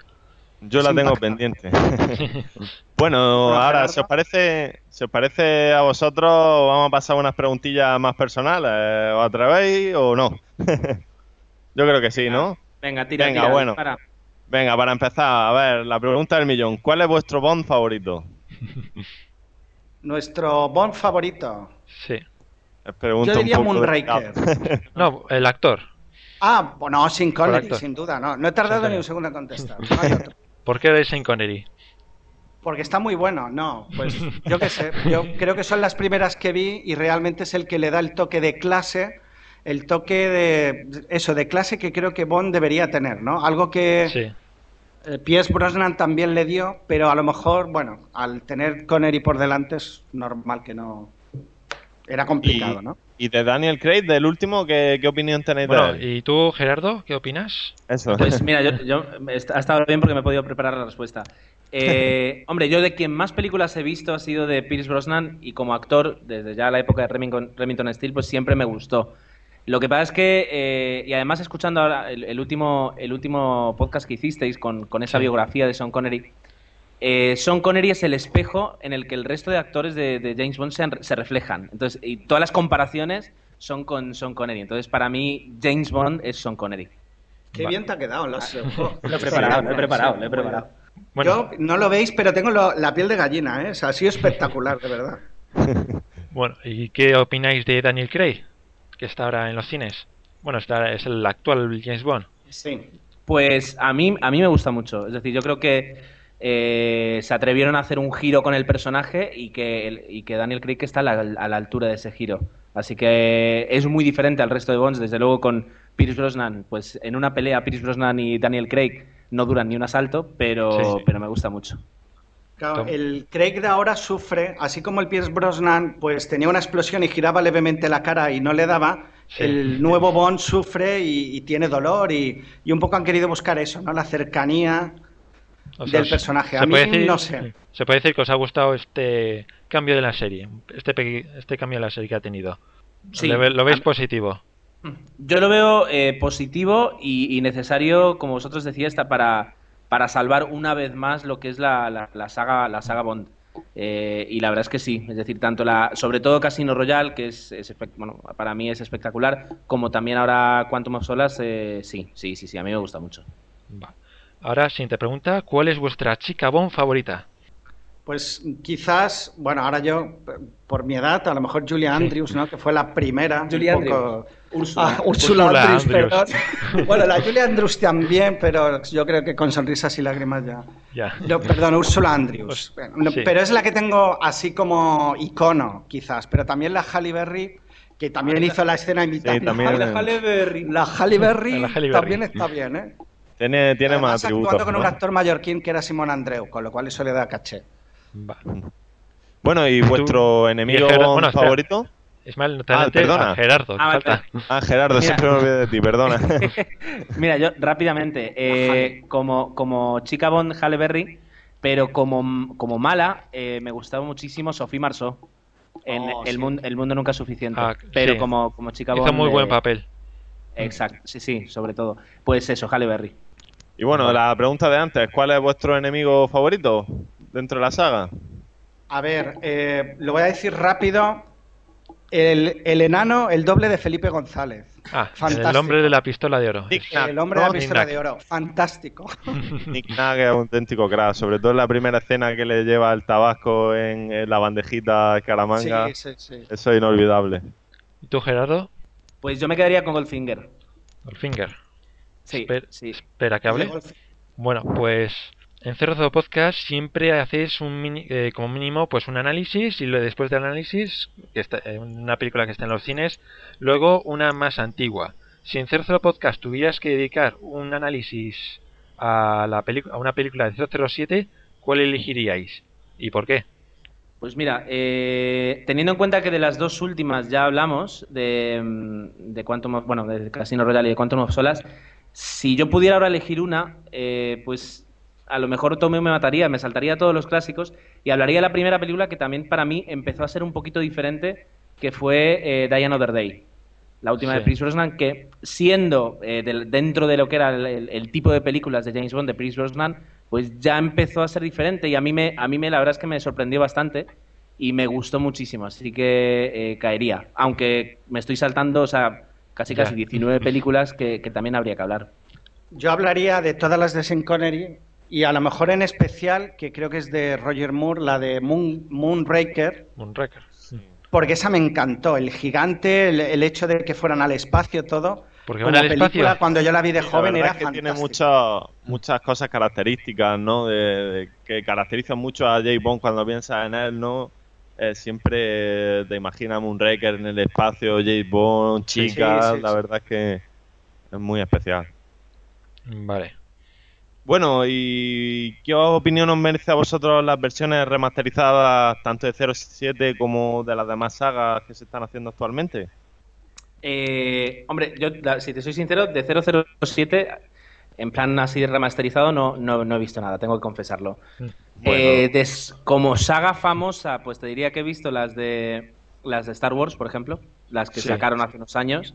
Yo la tengo impactante. pendiente. bueno, ahora, si os parece, si os parece a vosotros, vamos a pasar unas preguntillas más personales. ¿Os atrevéis o no? Yo creo que sí, ¿no? Venga, tira, Venga, tira, bueno. dispara. Venga, para empezar, a ver, la pregunta del millón. ¿Cuál es vuestro Bond favorito? Nuestro Bond favorito. Sí. Pregunta Yo un diría Moonraker. No, el actor. Ah, bueno, sin Connery, sin duda, no. No he tardado ni un segundo en contestar. No. ¿Por qué eres Sean Connery? Porque está muy bueno, no, pues yo qué sé, yo creo que son las primeras que vi y realmente es el que le da el toque de clase, el toque de eso, de clase que creo que Bond debería tener, ¿no? Algo que Sí. eh, Pierce Brosnan también le dio, pero a lo mejor, bueno, al tener Connery por delante es normal que no... Era complicado, y, ¿no? y de Daniel Craig, del último, ¿qué, qué opinión tenéis Bueno, de él? ¿y tú, Gerardo, qué opinas? Eso. Pues mira, yo, yo- ha estado bien porque me he podido preparar la respuesta. Eh, hombre, yo de quien más películas he visto ha sido de Pierce Brosnan y como actor, desde ya la época de Remington, Remington Steele, pues siempre me gustó. Lo que pasa es que, eh, y además escuchando ahora el, el último, el último podcast que hicisteis con, con esa Sí. biografía de Sean Connery, eh, Sean Connery es el espejo en el que el resto de actores de, de James Bond se, se reflejan. Entonces, y todas las comparaciones son con Sean Connery. Entonces, para mí, James Bond es Sean Connery. Qué bien te ha quedado, lo he preparado, lo he preparado, lo he preparado. Yo no lo veis, pero tengo lo- la piel de gallina, ¿eh? O sea, ha sido espectacular, de verdad. Bueno, ¿y qué opináis de Daniel Craig? Que está ahora en los cines. Bueno, está, es el actual James Bond. Sí. Pues a mí, a mí me gusta mucho. Es decir, yo creo que eh, se atrevieron a hacer un giro con el personaje y que, y que Daniel Craig está a la, a la altura de ese giro. Así que es muy diferente al resto de Bonds. Desde luego con Pierce Brosnan, pues en una pelea Pierce Brosnan y Daniel Craig no duran ni un asalto, pero, Sí, sí. pero me gusta mucho. Claro, el Craig de ahora sufre, así como el Pierce Brosnan, pues tenía una explosión y giraba levemente la cara y no le daba. Sí. El nuevo Bond sufre y, y tiene dolor y, y un poco han querido buscar eso, ¿no? La cercanía O sea, del personaje. se A mí puede decir- no sé. Se puede decir que os ha gustado este cambio de la serie, este, este cambio de la serie que ha tenido. Sí. ¿Lo, ve- lo veis positivo? Yo lo veo eh, positivo y, y necesario, como vosotros decíais, está para, para salvar una vez más lo que es la, la- la saga, la saga Bond. Eh, y la verdad es que sí, es decir, tanto la, sobre todo Casino Royale, que es, es bueno, para mí es espectacular, como también ahora Quantum of Solace, eh, sí, sí, sí, sí, a mí me gusta mucho. Va. Ahora, siguiente pregunta, ¿cuál es vuestra chica Bond favorita? Pues quizás, bueno, ahora yo, por mi edad, a lo mejor Julia Andrews, ¿no? Que fue la primera. Julia un poco- Úrsula. Ah, Úrsula Úrsula Andrews, Andrews. perdón. Bueno, la Julia Andrews también, pero yo creo que con sonrisas y lágrimas ya. Ya. No, perdón, Úrsula Andrews. Pues, Bueno, no, sí. Pero es la que tengo así como icono, quizás. Pero también la Halle Berry, que también hizo la escena invitada. Sí, también- la, Halle Berry. la Halle Berry La Halle Berry. también está bien, ¿eh? Tiene, tiene más atributos. actuando con un actor mallorquín que era Simón Andreu, con lo cual eso le da caché. Va. Bueno, ¿y Tú- vuestro enemigo y espera. Ismael, no te Ah, perdona. a Gerardo. Ah, falta. Ah, Gerardo, Mira. siempre me olvido de ti, perdona. Mira, yo rápidamente, eh, como, como chica Bond Halle Berry, pero como, como mala, eh, me gustaba muchísimo Sophie Marceau en Oh, el, sí. mundo, el mundo nunca es suficiente. Ah, pero sí. como, como chica Hizo Bond. muy eh, buen papel. Exacto, sí, sí, sobre todo. Pues eso, Halle Berry. Y bueno, la pregunta de antes, ¿cuál es vuestro enemigo favorito dentro de la saga? A ver, eh, lo voy a decir rápido. El, el enano, el doble de Felipe González. Ah, Fantástico. el hombre de la pistola de oro. Nick El hombre de la pistola Nick de oro. Fantástico. Nick Knack es un auténtico crack, sobre todo en la primera escena que le lleva el tabasco en, en la bandejita Caramanga. Sí, sí, sí. Eso es inolvidable. ¿Y tú, Gerardo? Pues yo me quedaría con Goldfinger. Goldfinger. Sí, Esper- sí. Espera que hable. Bueno, pues en Cerdo Podcast siempre haces un mini- eh, como mínimo pues un análisis y después del análisis, que está, eh, una película que está en los cines, luego una más antigua. Si en Cerdo Podcast tuvieras que dedicar un análisis a, la a una película de 007, ¿cuál elegiríais? ¿Y por qué? Pues mira, eh, teniendo en cuenta que de las dos últimas ya hablamos, de, de Quantum of- bueno, de Casino Royale y de Quantum of Solas, si yo pudiera ahora elegir una, eh, pues a lo mejor Tomeo me mataría, me saltaría todos los clásicos y hablaría de la primera película que también para mí empezó a ser un poquito diferente, que fue eh, Die Another Day. La última Sí. de Pierce Brosnan, que siendo eh, del- dentro de lo que era el, el- el tipo de películas de James Bond de Pierce Brosnan, pues ya empezó a ser diferente y a mí me, a mí me la verdad es que me sorprendió bastante y me gustó muchísimo, así que eh, caería. Aunque me estoy saltando, o sea, casi Ya. casi 19 películas que, que también habría que hablar. Yo hablaría de todas las de Sean Connery y a lo mejor en especial, que creo que es de Roger Moore, la de Moon, Moonraker, Moonraker. porque esa me encantó. El gigante, el, el hecho de que fueran al espacio, todo. Porque al película, espacio. cuando yo la vi de La joven, era es que tiene fantástica. muchas muchas cosas características, ¿no? De, de- que caracterizan mucho a James Bond cuando piensas en él, ¿no? Eh, siempre te imaginas Moonraker en el espacio, James Bond, Sí, chicas, sí, sí, la sí. verdad es que es muy especial. Vale. Bueno, ¿y qué opinión os merece a vosotros las versiones remasterizadas tanto de 07 como de las demás sagas que se están haciendo actualmente? Eh, hombre, yo, si te soy sincero, de 007, en plan así remasterizado, no, no, no he visto nada, tengo que confesarlo. Eh, des- como saga famosa, pues te diría que he visto las de las de Star Wars, por ejemplo, las que Sí. sacaron hace unos años.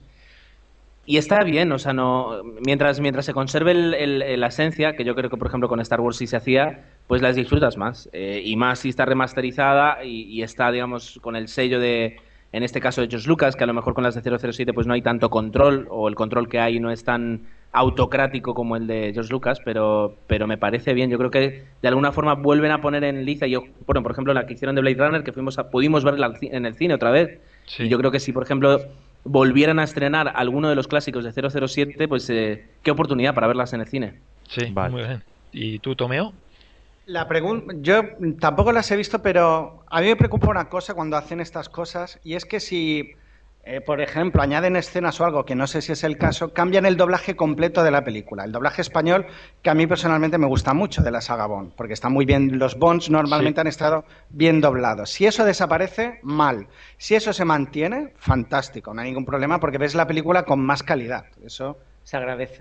Y está bien, o sea, no mientras mientras se conserve el- el- la esencia, que yo creo que por ejemplo con Star Wars sí se hacía, pues las disfrutas más. Eh, y más si está remasterizada y, y está, digamos, con el sello de, en este caso de George Lucas, que a lo mejor con las de 007 pues no hay tanto control, o el control que hay no es tan, autocrático como el de George Lucas, pero, pero me parece bien. Yo creo que de alguna forma vuelven a poner en liza. Yo, bueno, por ejemplo, la que hicieron de Blade Runner, que fuimos a, pudimos verla en el cine otra vez. Sí. Y yo creo que si, por ejemplo, volvieran a estrenar alguno de los clásicos de 007, pues eh, qué oportunidad para verlas en el cine. Sí, Vale. muy bien. ¿Y tú, Tomeo? La pregunta, yo tampoco las he visto, pero a mí me preocupa una cosa cuando hacen estas cosas y es que si, eh, por ejemplo, añaden escenas o algo que no sé si es el caso, cambian el doblaje completo de la película. El doblaje español que a mí personalmente me gusta mucho de la saga Bond, porque están muy bien, los Bonds normalmente Sí. han estado bien doblados. Si eso desaparece, mal. Si eso se mantiene, fantástico, no hay ningún problema porque ves la película con más calidad. Eso se agradece.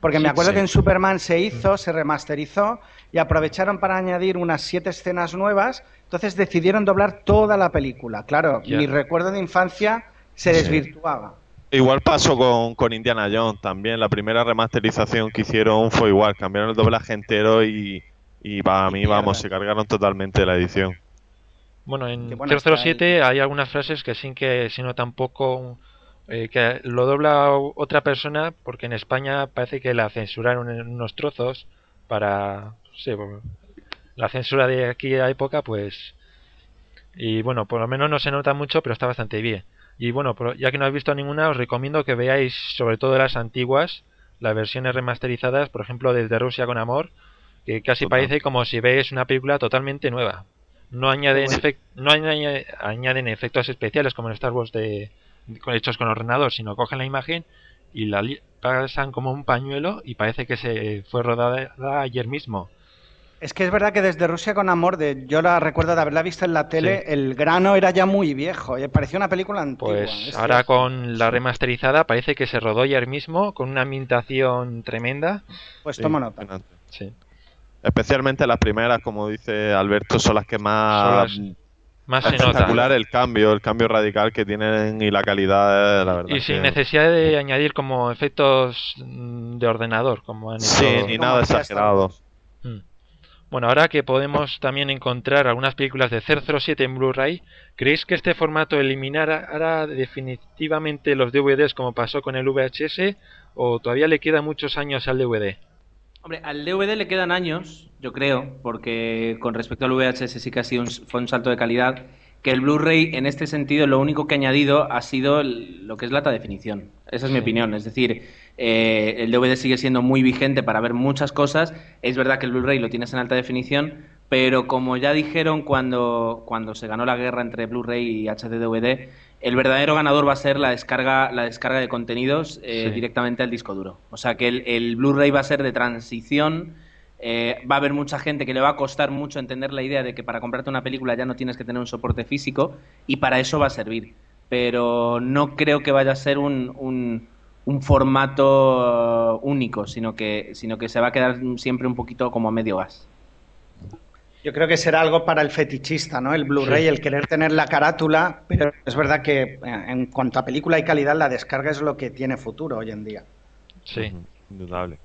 Porque me acuerdo que en Superman se hizo, se remasterizó y aprovecharon para añadir unas siete escenas nuevas. Entonces decidieron doblar toda la película. Claro, mi recuerdo de infancia se Sí. desvirtuaba. Igual pasó con, con Indiana Jones también. La primera remasterización que hicieron fue igual. Cambiaron el doblaje entero y, y para mí, vamos, se cargaron totalmente la edición. Bueno, en Que bueno, está 007 hay algunas frases que sí que si no tampoco eh, que lo dobla otra persona porque en España parece que la censuraron en unos trozos para la censura de aquella época pues y bueno, por lo menos no se nota mucho, pero está bastante bien. Y bueno, ya que no habéis visto ninguna, os recomiendo que veáis sobre todo las antiguas, las versiones remasterizadas, por ejemplo, desde Rusia con Amor, que casi Total. parece como si veis una película totalmente nueva. No añaden, no añade- añaden efectos especiales como en Star Wars de, hechos con ordenador, sino cogen la imagen y la pasan como un pañuelo y parece que se fue rodada ayer mismo. Es que es verdad que desde Rusia con Amor, de, yo la recuerdo de haberla visto en la tele, Sí. el grano era ya muy viejo. eh, Parecía una película antigua. Pues es ahora cierto. con la remasterizada parece que se rodó ayer mismo con una ambientación tremenda. Pues Sí, tomo nota. Sí. Especialmente las primeras, como dice Alberto, son las que más Son las Más se nota. espectacular el cambio, el cambio radical que tienen y la calidad, eh, la verdad. Y sin que- necesidad de añadir como efectos de ordenador, como han Sí, hecho ni nada exagerado. Bueno, ahora que podemos también encontrar algunas películas de 007 en Blu-ray, ¿creéis que este formato eliminará definitivamente los DVDs como pasó con el VHS o todavía le quedan muchos años al DVD? Hombre, al DVD le quedan años, yo creo, porque con respecto al VHS sí que ha sido un, fue un salto de calidad. Que el Blu-ray, en este sentido, lo único que ha añadido ha sido el- lo que es la alta definición. Esa es mi opinión. Es decir, eh, el DVD sigue siendo muy vigente para ver muchas cosas. Es verdad que el Blu-ray lo tienes en alta definición, pero como ya dijeron cuando, cuando se ganó la guerra entre Blu-ray y HD-DVD, el verdadero ganador va a ser la descarga, la descarga de contenidos eh, Sí. directamente al disco duro. O sea que el, el Blu-ray va a ser de transición. eh, va a haber mucha gente que le va a costar mucho entender la idea de que para comprarte una película ya no tienes que tener un soporte físico y para eso va a servir. Pero no creo que vaya a ser un, un, un formato uh, único, sino que, sino que se va a quedar siempre un poquito como a medio gas. Yo creo que será algo para el fetichista, ¿no? El Blu-ray, Sí. el querer tener la carátula, pero es verdad que eh, en cuanto a película y calidad, la descarga es lo que tiene futuro hoy en día. Sí. Indudable.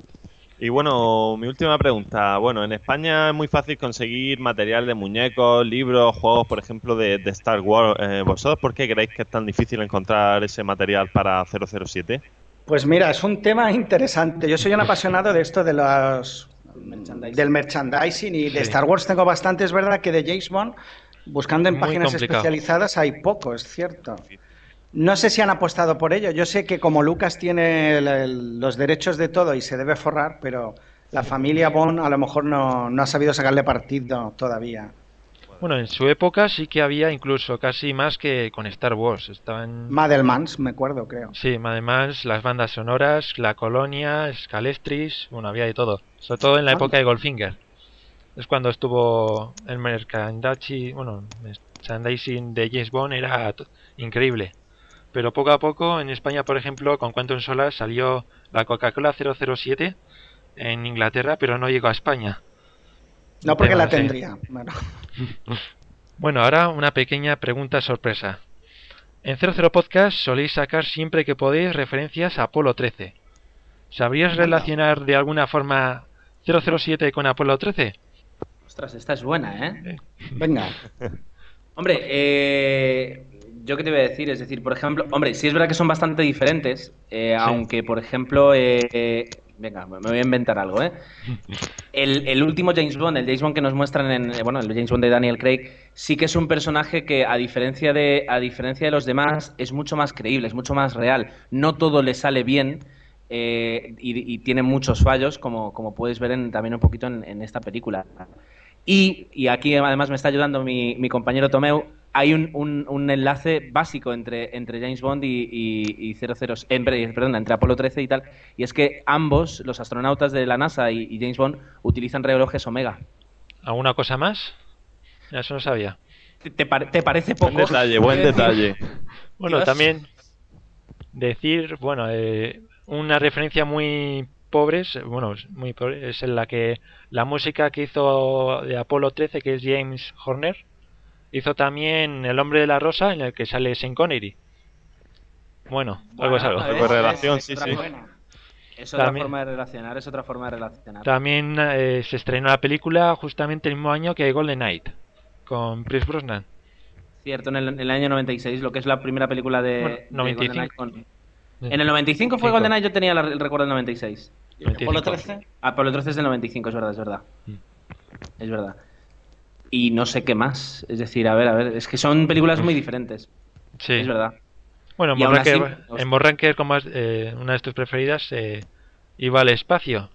Y bueno, mi última pregunta. Bueno, en España es muy fácil conseguir material de muñecos, libros, juegos, por ejemplo, de, de Star Wars. Eh, ¿Vosotros por qué creéis que es tan difícil encontrar ese material para 007? Pues mira, es un tema interesante. Yo soy un apasionado de esto de los del merchandising y de Sí. Star Wars tengo bastante. Es verdad que de James Bond, buscando en Muy páginas complicado. especializadas, hay poco, es cierto. No sé si han apostado por ello. Yo sé que como Lucas tiene el- el- los derechos de todo y se debe forrar, pero la familia Bond a lo mejor no, no ha sabido sacarle partido todavía. Bueno, en su época sí que había incluso casi más que con Star Wars. Estaban... Madelmans, me acuerdo, creo. Sí, además las bandas sonoras, La Colonia, Scalestris, bueno, había de todo. Sobre todo en la Ah. época de Goldfinger. Es cuando estuvo el merchandising, bueno, merchandising de James Bond era increíble. Pero poco a poco en España, por ejemplo, con Quantum Solace salió la Coca-Cola 007 en Inglaterra, pero no llegó a España. No porque la tendría. Bueno. Bueno, ahora una pequeña pregunta sorpresa. En 00 Podcast soléis sacar siempre que podéis referencias a Apolo 13. ¿Sabríais Anda. relacionar de alguna forma 007 con Apolo 13? Ostras, esta es buena, ¿eh? Venga. Hombre, eh, yo qué te voy a decir, es decir, por ejemplo, hombre, sí es verdad que son bastante diferentes, eh, aunque, por ejemplo, eh, eh, venga, me voy a inventar algo, ¿eh? El, el último James Bond, el James Bond que nos muestran en, eh, bueno, el James Bond de Daniel Craig, sí que es un personaje que, a diferencia de, a diferencia de los demás, es mucho más creíble, es mucho más real. No todo le sale bien, eh, y, y tiene muchos fallos, como, como puedes ver en- también un poquito en, en esta película. Y, y aquí además me está ayudando mi, mi compañero Tomeu, hay un, un- un enlace básico entre, entre James Bond y, y, y 00, entre, perdón, entre Apolo 13 y tal, y es que ambos, los astronautas de la NASA y, y James Bond, utilizan relojes Omega. ¿Alguna cosa más? Eso no sabía. ¿Te, te pare- te parece poco? Buen detalle, buen detalle. Bueno, Dios. también decir, bueno, eh, una referencia muy pobre, es- bueno, es muy pobre, es en la que la música que hizo de Apolo 13, que es James Horner, hizo también El hombre de la rosa, en el que sale Sean Connery. Bueno, algo es algo. relación, es sí, otra sí. Es otra También- forma de relacionar, es otra forma de relacionar. También eh, se estrenó la película justamente el mismo año que Golden Knight, con Pierce Brosnan. Cierto, en el, en el año 96, lo que es la primera película de, Bueno, de 95. GoldenEye con- En el 95 fue Cinco. GoldenEye, yo tenía la- el recuerdo del 96. Apolo 25. 13. Ah, Apolo 13 es del 95, es verdad, es verdad. Mm. Es verdad. Y no sé qué más. Es decir, a ver, a ver, es que son películas muy diferentes. Sí. Es verdad. Bueno, aún así, en Moonraker, como has- eh, una de tus preferidas, eh, iba al espacio.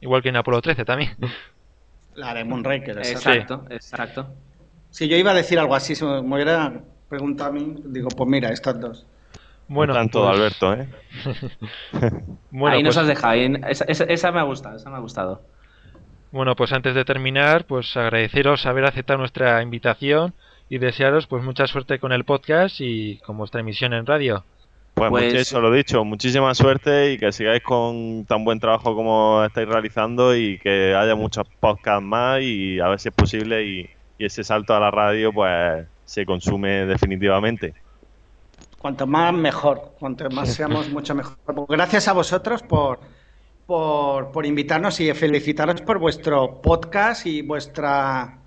Igual que en Apolo 13 también. La de Moonraker. Exacto, exacto. Si yo iba a decir algo así, si me hubiera preguntado a mí, digo, pues mira, estas dos. Bueno, Tanto pues- Alberto, ¿eh? Bueno, Ahí nos pues- has dejado. ahí- Esa, esa- esa me ha gustado, esa me ha gustado. Bueno, pues antes de terminar, pues agradeceros haber aceptado nuestra invitación y desearos pues mucha suerte con el podcast y con vuestra emisión en radio. Pues, Pues- mucho- eso lo dicho, muchísima suerte y que sigáis con tan buen trabajo como estáis realizando y que haya muchos podcasts más y a ver si es posible y, y ese salto a la radio pues se consume definitivamente. Cuanto más, mejor. Cuanto más seamos, mucho mejor. Gracias a vosotros por, por, por invitarnos y felicitaros por vuestro podcast y vuestra.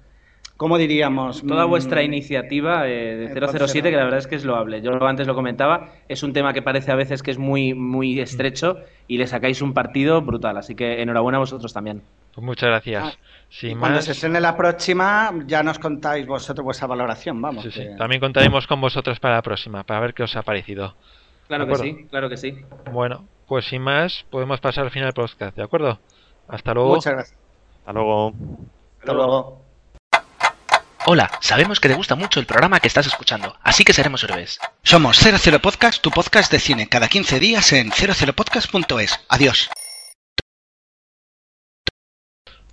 ¿Cómo diríamos? Toda Mm, vuestra iniciativa eh, de Entonces, 007, que la verdad es que es loable. Yo antes lo comentaba, es un tema que parece a veces que es muy, muy estrecho y le sacáis un partido brutal. Así que enhorabuena a vosotros también. Pues muchas gracias. Ah, y cuando más, se estrene la próxima, ya nos contáis vosotros vuestra valoración, vamos. sí, sí. que- también contaremos con vosotros para la próxima, para ver qué os ha parecido. Claro que sí, claro que sí. Bueno, pues sin más, podemos pasar al final del podcast, ¿de acuerdo? Hasta luego. Muchas gracias. Hasta luego. Hasta luego. Hola, sabemos que te gusta mucho el programa que estás escuchando, así que seremos héroes. Somos 00 Podcast, tu podcast de cine, cada 15 días en 00podcast.es. Adiós.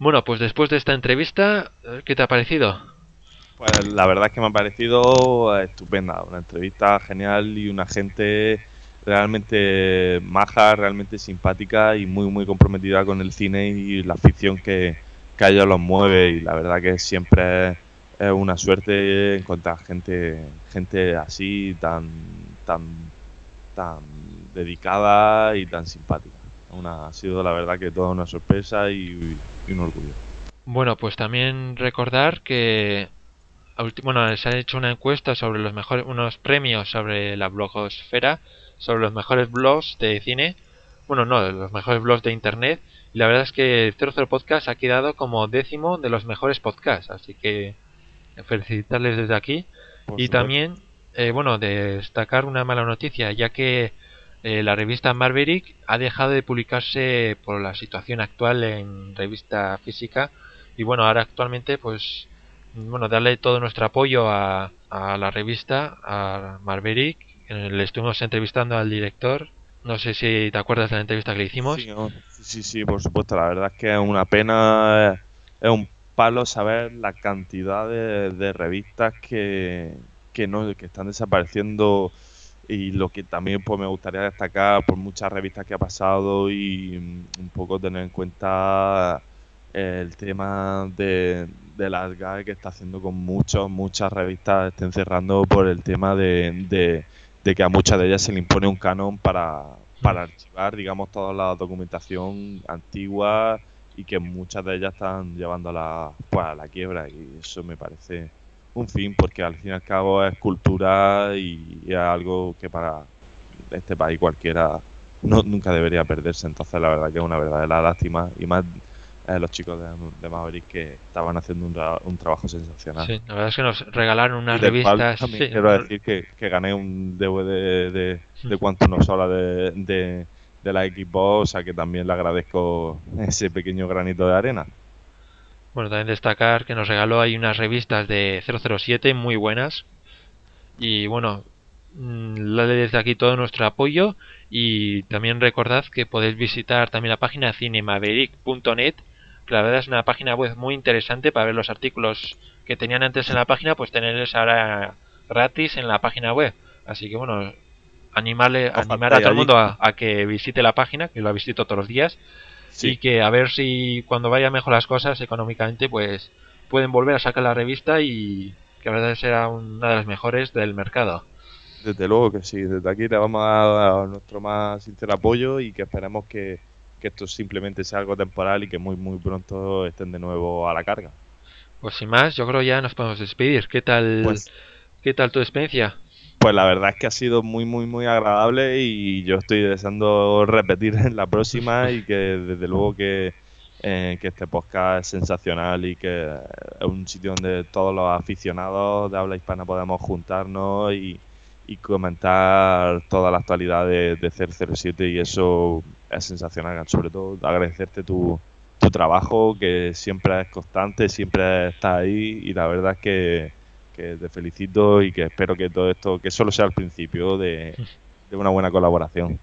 Bueno, pues después de esta entrevista, ¿qué te ha parecido? Pues la verdad es que me ha parecido estupenda, una entrevista genial y una gente realmente maja, realmente simpática y muy muy comprometida con el cine y la ficción que, que a ellos los mueve y la verdad que siempre es, una suerte encontrar gente gente así tan tan tan dedicada y tan simpática. Una, ha sido la verdad que toda una sorpresa y, y un orgullo. Bueno, pues también recordar que bueno, se ha hecho una encuesta sobre los mejores unos premios sobre la blogosfera, sobre los mejores blogs de cine. Bueno, no, los mejores blogs de internet. Y la verdad es que el 00 Podcast ha quedado como décimo de los mejores podcasts, así que felicitarles desde aquí. Por y supuesto. también, eh, bueno, destacar una mala noticia, ya que eh, la revista Maverick ha dejado de publicarse por la situación actual en revista física. Y bueno, ahora actualmente, pues, bueno, darle todo nuestro apoyo a, a la revista, a Maverick. Eh, Le estuvimos entrevistando al director. No sé si te acuerdas de la entrevista que le hicimos. Sí, sí, por supuesto. La verdad es que es una pena, es un palo saber la cantidad de, de revistas que, que, no, que están desapareciendo y lo que también pues me gustaría destacar por muchas revistas que ha pasado y mm, un poco tener en cuenta el tema de, de las GAE que está haciendo con muchos, muchas revistas estén cerrando por el tema de, de, de que a muchas de ellas se le impone un canon para, para archivar, digamos, toda la documentación antigua y que muchas de ellas están llevando a la, pues, a la quiebra y eso me parece un fin, porque al fin y al cabo es cultura y es algo que para este país cualquiera no, nunca debería perderse. Entonces, la verdad que es una verdadera lástima y más eh, los chicos de, de Maverick que estaban haciendo un, un trabajo sensacional. Sí, la verdad es que nos regalaron unas revistas. sí, quiero decir que, que gané un DVD de, de Quantum of Sola de, de, de la Xbox, o sea que también le agradezco ese pequeño granito de arena. Bueno, también destacar que nos regaló ahí unas revistas de 007 muy buenas. Y bueno, mm, desde aquí todo nuestro apoyo. Y también recordad que podéis visitar también la página cinemaverick.net, que la verdad es una página web muy interesante para ver los artículos que tenían antes en la página, pues tenerlos ahora gratis en la página web. Así que bueno, animarle, animar a todo el mundo a, a que visite la página, que lo visito todos los días Sí. y que a ver si cuando vayan mejor las cosas económicamente pues pueden volver a sacar la revista y que la verdad será una de las mejores del mercado. Desde luego que sí, desde aquí le vamos a dar nuestro más sincero apoyo y que esperemos que, que esto simplemente sea algo temporal y que muy muy pronto estén de nuevo a la carga. Pues sin más, yo creo ya nos podemos despedir. ¿Qué tal, Pues- qué tal tu experiencia? Pues la verdad es que ha sido muy, muy, muy agradable y yo estoy deseando repetir en la próxima y que desde luego que, eh, que este podcast es sensacional y que es un sitio donde todos los aficionados de habla hispana podemos juntarnos y, y comentar toda la actualidad de, de 007 y eso es sensacional. Sobre todo agradecerte tu, tu trabajo que siempre es constante, siempre está ahí y la verdad es que que te felicito y que espero que todo esto, que solo sea el principio de, de una buena colaboración.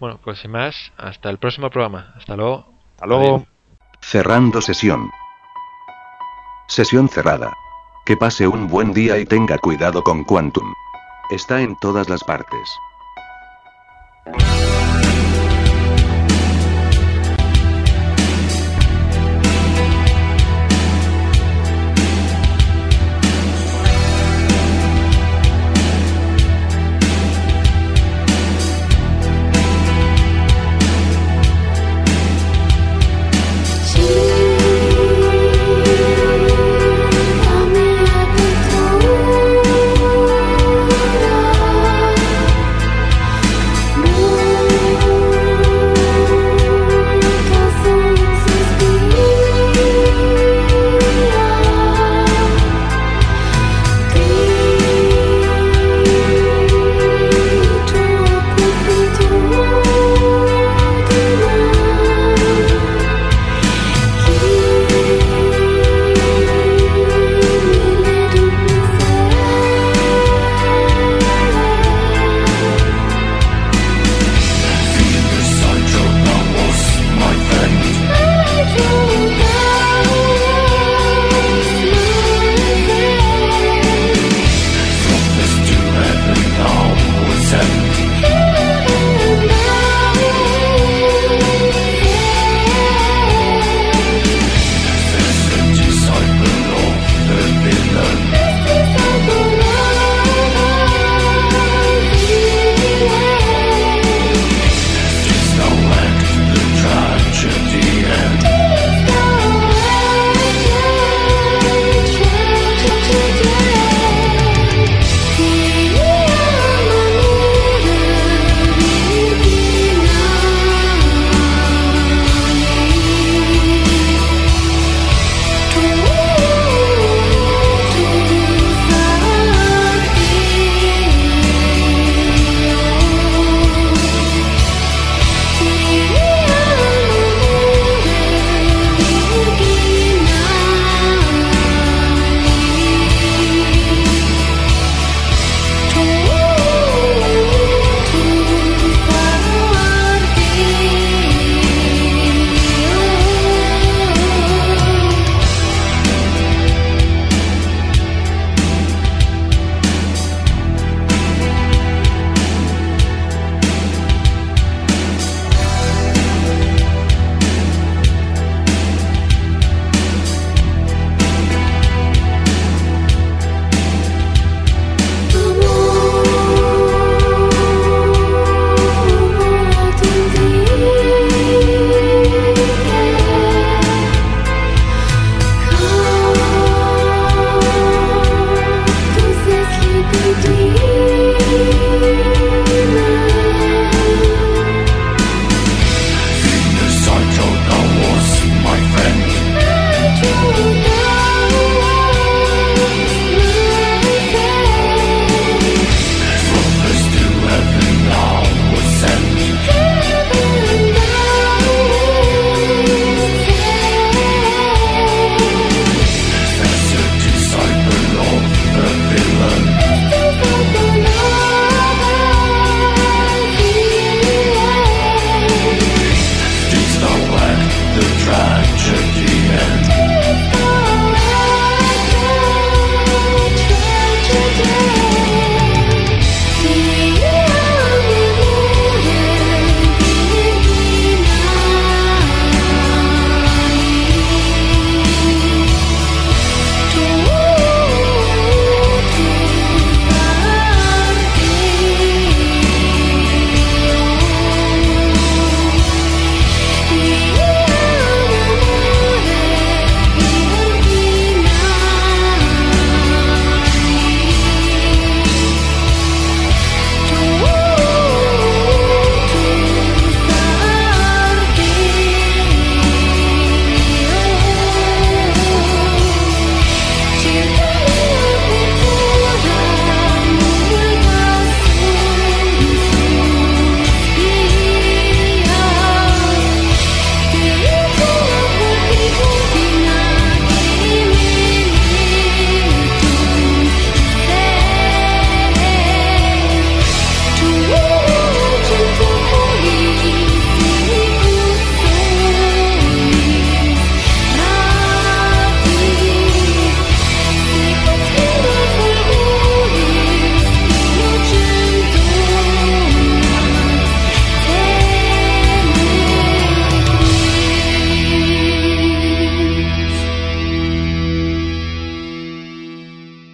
Bueno, pues sin más, hasta el próximo programa. Hasta luego. Hasta luego. Cerrando sesión. Sesión cerrada. Que pase un buen día y tenga cuidado con Quantum. Está en todas las partes.